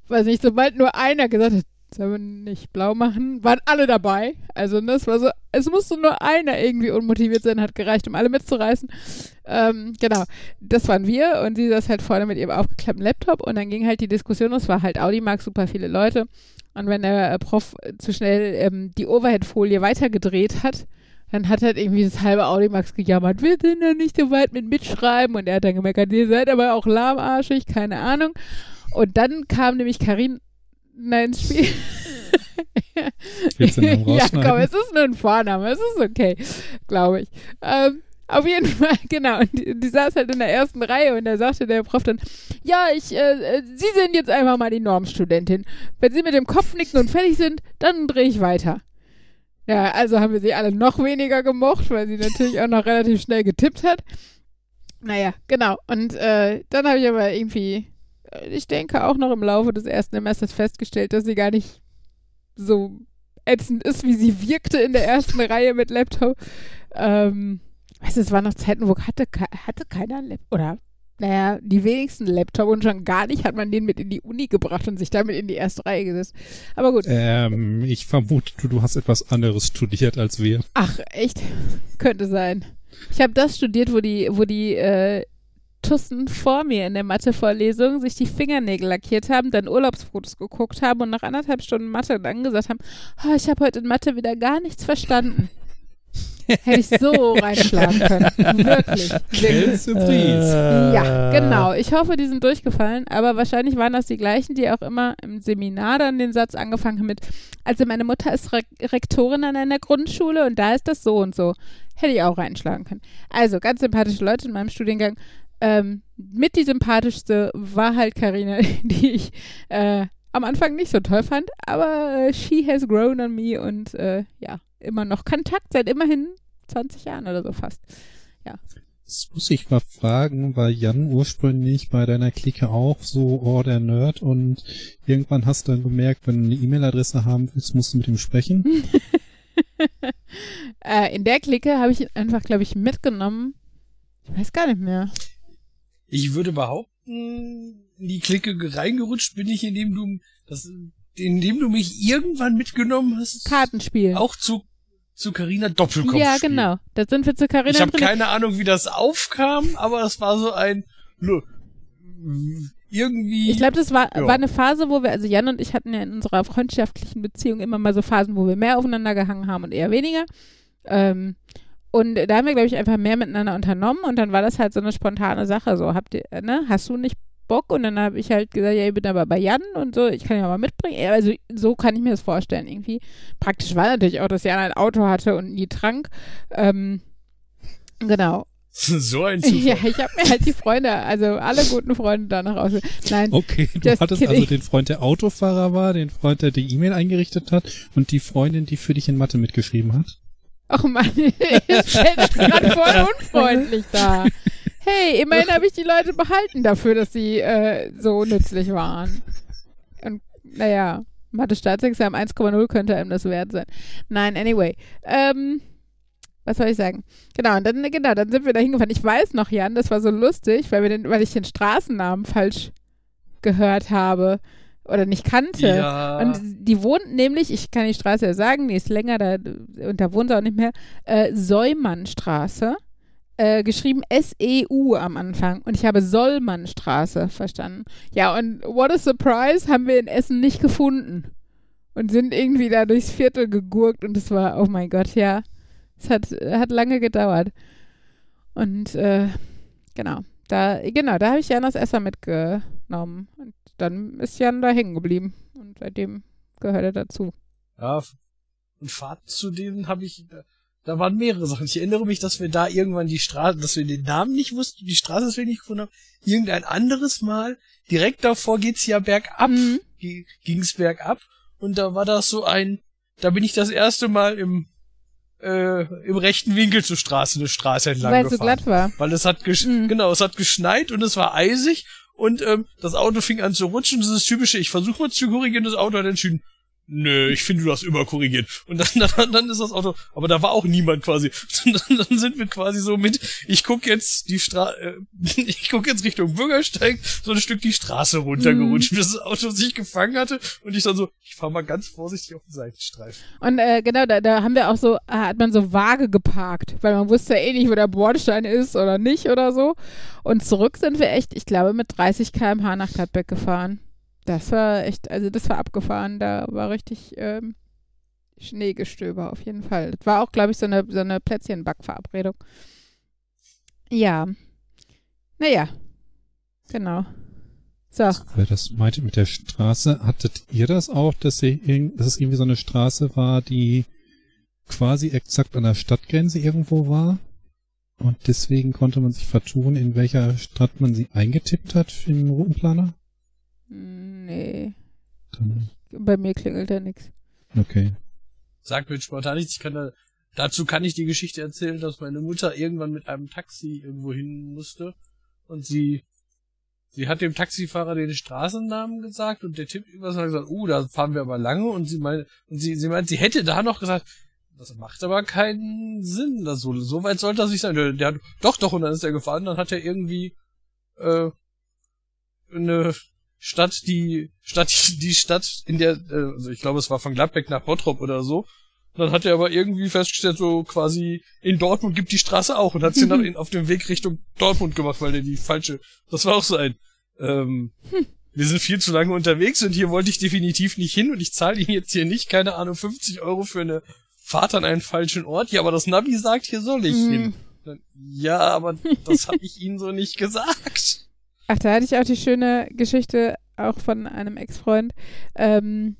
weiß nicht, sobald nur einer gesagt hat, sollen wir nicht blau machen, waren alle dabei. Also ne, das war so, es musste nur einer irgendwie unmotiviert sein, hat gereicht, um alle mitzureißen. Ähm, genau, das waren wir und sie saß halt vorne mit ihrem aufgeklappten Laptop und dann ging halt die Diskussion, es war halt Audimax, super viele Leute und wenn der äh, Prof zu schnell ähm, die Overhead-Folie weitergedreht hat, dann hat halt irgendwie das halbe Audimax gejammert, wir sind noch nicht so weit mit mitschreiben und er hat dann gemerkt, ihr seid aber auch lahmarschig, keine Ahnung. Und dann kam nämlich Karin ins Spiel. Ja, komm, es ist nur ein Vorname, es ist okay, glaube ich. Ähm, Auf jeden Fall, genau. Und die, die saß halt in der ersten Reihe und da sagte der Prof dann, ja, ich, äh, äh, Sie sind jetzt einfach mal die Normstudentin. Wenn Sie mit dem Kopf nicken und fertig sind, dann drehe ich weiter. Ja, also haben wir sie alle noch weniger gemocht, weil sie natürlich auch noch relativ schnell getippt hat. Naja, genau. Und äh, dann habe ich aber irgendwie, ich denke auch noch im Laufe des ersten Semesters festgestellt, dass sie gar nicht so ätzend ist, wie sie wirkte in der ersten Reihe mit Laptop. Ähm, weißt du, es waren noch Zeiten, wo hatte, hatte keiner Laptop, oder naja, die wenigsten Laptop und schon gar nicht hat man den mit in die Uni gebracht und sich damit in die erste Reihe gesetzt. Aber gut. Ähm, ich vermute, du, du hast etwas anderes studiert als wir. Ach, echt? Könnte sein. Ich habe das studiert, wo die, wo die äh, Tussen vor mir in der Mathe-Vorlesung sich die Fingernägel lackiert haben, dann Urlaubsfotos geguckt haben und nach anderthalb Stunden Mathe dann gesagt haben, oh, ich habe heute in Mathe wieder gar nichts verstanden. Hätte ich so reinschlagen können. Wirklich. Surprise. Ja, genau. Ich hoffe, die sind durchgefallen, aber wahrscheinlich waren das die gleichen, die auch immer im Seminar dann den Satz angefangen haben mit, also meine Mutter ist Re Rektorin an einer Grundschule und da ist das so und so. Hätte ich auch reinschlagen können. Also, ganz sympathische Leute in meinem Studiengang. Ähm, mit die sympathischste war halt Karina, die ich äh, am Anfang nicht so toll fand, aber äh, she has grown on me und äh, ja, immer noch Kontakt seit immerhin 20 Jahren oder so fast. Ja. Das muss ich mal fragen, war Jan ursprünglich bei deiner Clique auch so, oh, der Nerd und irgendwann hast du dann gemerkt, wenn du eine E-Mail-Adresse haben willst, musst du mit ihm sprechen? äh, in der Clique habe ich ihn einfach, glaube ich, mitgenommen. Ich weiß gar nicht mehr. Ich würde behaupten, in die Clique reingerutscht bin ich, indem du das, indem du mich irgendwann mitgenommen hast. Kartenspiel. Auch zu zu Carina Doppelkopf. Ja, genau. Da sind wir zu Carina. Ich habe keine Ahnung, wie das aufkam, aber es war so ein irgendwie. Ich glaube, das war, ja. war eine Phase, wo wir, also Jan und ich hatten ja in unserer freundschaftlichen Beziehung immer mal so Phasen, wo wir mehr aufeinander gehangen haben und eher weniger. Ähm, und da haben wir, glaube ich, einfach mehr miteinander unternommen und dann war das halt so eine spontane Sache. So, habt ihr, ne, hast du nicht Bock? Und dann habe ich halt gesagt, ja, ich bin aber bei Jan und so, ich kann ja mal mitbringen. Also so kann ich mir das vorstellen irgendwie. Praktisch war natürlich auch, dass Jan ein Auto hatte und nie trank. Ähm, genau. So ein Zufall. Ja, ich habe mir halt die Freunde, also alle guten Freunde danach aus. Nein. Okay, du hattest kidding. also den Freund, der Autofahrer war, den Freund, der die E-Mail eingerichtet hat und die Freundin, die für dich in Mathe mitgeschrieben hat. Ach man, ich stell das gerade voll unfreundlich da. Hey, immerhin habe ich die Leute behalten dafür, dass sie äh, so nützlich waren. Und naja, Mathe-Staatsexamen 1,0 könnte einem das wert sein. Nein, anyway. Ähm, was soll ich sagen? Genau, und dann, genau, dann sind wir da hingefahren. Ich weiß noch, Jan, das war so lustig, weil, wir den, weil ich den Straßennamen falsch gehört habe oder nicht kannte. Ja. Und die wohnt nämlich, ich kann die Straße ja sagen, die ist länger da und da wohnt sie auch nicht mehr, äh, Säumannstraße. Äh, geschrieben S-E-U am Anfang und ich habe Sollmannstraße verstanden. Ja, und what a surprise, haben wir in Essen nicht gefunden. Und sind irgendwie da durchs Viertel gegurkt und es war, oh mein Gott, ja. Es hat, hat lange gedauert. Und äh, genau, da, genau, da habe ich Janas Esser mitgenommen. Und dann ist Jan da hängen geblieben. Und seitdem gehört er dazu. Ja, und Fahrt zu denen habe ich, da, waren mehrere Sachen. Ich erinnere mich, dass wir da irgendwann die Straße, dass wir den Namen nicht wussten, die Straße, dass wir nicht gefunden haben. Irgendein anderes Mal, direkt davor geht's ja bergab, mhm. ging's bergab. Und da war das so ein, da bin ich das erste Mal im äh, im rechten Winkel zur Straße eine Straße entlang Weil gefahren. so glatt war. Weil es hat gesch mhm. genau, es hat geschneit und es war eisig und ähm, das Auto fing an zu rutschen. Das ist typische, ich versuche mal zu korrigieren, das Auto hat entschieden, nö, ich finde, du hast überkorrigiert. Und dann, dann, dann ist das Auto, aber da war auch niemand quasi. Dann, dann sind wir quasi so mit, ich guck jetzt die Straße, äh, ich guck jetzt Richtung Bürgersteig, so ein Stück die Straße runtergerutscht, mhm. bis das Auto sich gefangen hatte. Und ich dann so, ich fahr mal ganz vorsichtig auf den Seitenstreifen. Und äh, genau, da, da haben wir auch so, äh, hat man so vage geparkt, weil man wusste ja eh nicht, wo der Bordstein ist oder nicht oder so. Und zurück sind wir echt, ich glaube, mit 30 km/h nach Gladbeck gefahren. Das war echt, also das war abgefahren. Da war richtig ähm, Schneegestöber auf jeden Fall. Das war auch, glaube ich, so eine, so eine Plätzchenbackverabredung. Ja. Naja. Genau. So. Wer das meinte mit der Straße, hattet ihr das auch, dass, ihr, dass es irgendwie so eine Straße war, die quasi exakt an der Stadtgrenze irgendwo war? Und deswegen konnte man sich vertun, in welcher Stadt man sie eingetippt hat im Routenplaner? Nee. Dann, Bei mir klingelt da nichts. okay. Sagt mir spontan nichts. Ich kann da, dazu kann ich die Geschichte erzählen, dass meine Mutter irgendwann mit einem Taxi irgendwo hin musste und sie, sie hat dem Taxifahrer den Straßennamen gesagt und der Tipp übers hat gesagt, uh, da fahren wir aber lange und sie meint, und sie, sie meint, sie hätte da noch gesagt, das macht aber keinen Sinn, das so, so weit sollte das nicht sein. Der, der hat, doch, doch, und dann ist er gefahren, dann hat er irgendwie, äh, eine Stadt, die Stadt, die Stadt, in der, äh, also ich glaube, es war von Gladbeck nach Bottrop oder so. Dann hat er aber irgendwie festgestellt, so quasi in Dortmund gibt die Straße auch und hat sie dann auf dem Weg Richtung Dortmund gemacht, weil der die falsche. Das war auch so ein. Ähm, wir sind viel zu lange unterwegs und hier wollte ich definitiv nicht hin und ich zahle Ihnen jetzt hier nicht, keine Ahnung, 50 Euro für eine Fahrt an einen falschen Ort. Ja, aber das Navi sagt, hier soll ich Mhm. hin. Dann, ja, aber das habe ich Ihnen so nicht gesagt. Ach, da hatte ich auch die schöne Geschichte auch von einem Ex-Freund, ähm,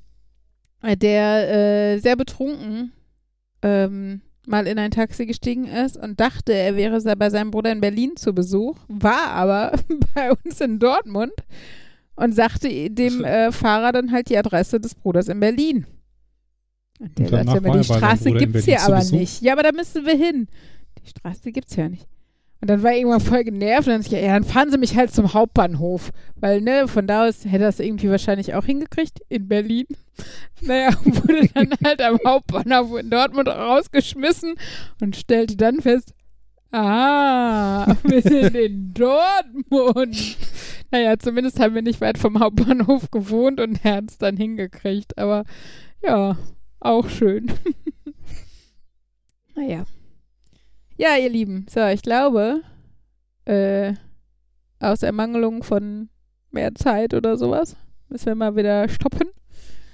der äh, sehr betrunken ähm, mal in ein Taxi gestiegen ist und dachte, er wäre bei seinem Bruder in Berlin zu Besuch, war aber bei uns in Dortmund und sagte dem äh, Fahrer dann halt die Adresse des Bruders in Berlin. Und der Und sagte die Straße gibt's Berlin hier aber nicht. Ja, aber da müssen wir hin. Die Straße gibt's ja nicht. Und dann war er irgendwann voll genervt und dann, ich ja, dann fahren Sie mich halt zum Hauptbahnhof. Weil, ne, von da aus hätte es irgendwie wahrscheinlich auch hingekriegt in Berlin. Naja, wurde dann halt am Hauptbahnhof in Dortmund rausgeschmissen und stellte dann fest, ah, wir sind in Dortmund. Naja, zumindest haben wir nicht weit vom Hauptbahnhof gewohnt und er hat es dann hingekriegt. Aber ja, auch schön. naja. Ja, ihr Lieben, so, ich glaube, äh, aus Ermangelung von mehr Zeit oder sowas, müssen wir mal wieder stoppen.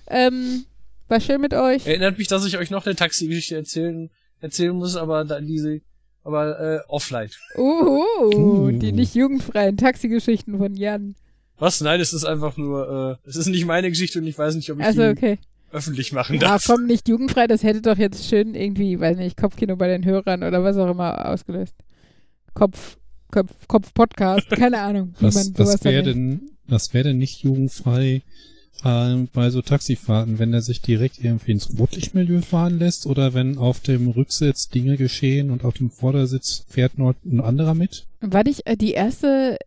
Ähm, war schön mit euch. Erinnert mich, dass ich euch noch eine Taxigeschichte erzählen, erzählen muss, aber da diese, aber äh, offline. Uhu, Uh. die nicht jugendfreien Taxigeschichten von Jan. Was? Nein, es ist einfach nur, äh, es ist nicht meine Geschichte und ich weiß nicht, ob ich Also die okay. Öffentlich machen Ja, darf. komm, nicht jugendfrei, das hätte doch jetzt schön irgendwie, weiß nicht, Kopfkino bei den Hörern oder was auch immer ausgelöst. Kopf, Kopf, Kopf-Podcast, keine Ahnung, wie Was, man sowas was wäre denn, was wäre denn nicht jugendfrei ähm, bei so Taxifahrten, wenn er sich direkt irgendwie ins Rotlichtmilieu fahren lässt oder wenn auf dem Rücksitz Dinge geschehen und auf dem Vordersitz fährt noch ein anderer mit? War nicht äh, die erste,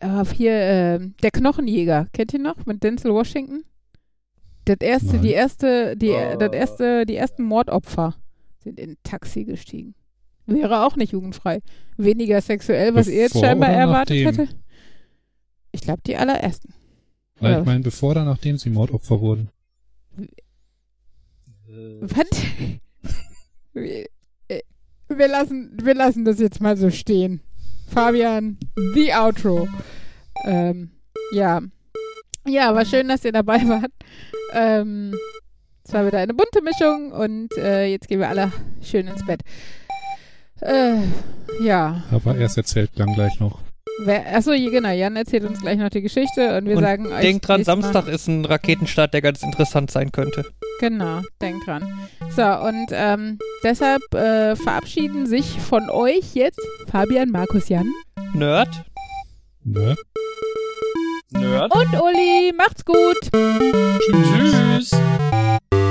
äh, hier, äh, der Knochenjäger, kennt ihr noch, mit Denzel Washington? Das erste, Nein. die erste, die, Oh. das erste, die ersten Mordopfer sind in ein Taxi gestiegen. Wäre auch nicht jugendfrei. Weniger sexuell, was ihr jetzt Bevor scheinbar erwartet nachdem? hätte. Ich glaube, die allerersten. Weil ich meine, bevor oder nachdem sie Mordopfer wurden. Was? wir, äh, wir, lassen, wir lassen das jetzt mal so stehen. Fabian, the outro. Ähm, ja. Ja, war schön, dass ihr dabei wart. Ähm, es war wieder eine bunte Mischung und äh, jetzt gehen wir alle schön ins Bett. Äh, ja. Aber erst erzählt dann gleich noch. Wer, achso, genau. Jan erzählt uns gleich noch die Geschichte und wir Und sagen euch. Denkt dran, nächstes Mal- Samstag ist ein Raketenstart, der ganz interessant sein könnte. Genau, denkt dran. So, und ähm, deshalb äh, verabschieden sich von euch jetzt Fabian, Markus, Jan Nerd. Ne? Nerd. Und Uli. Macht's gut. Tschüss. Tschüss.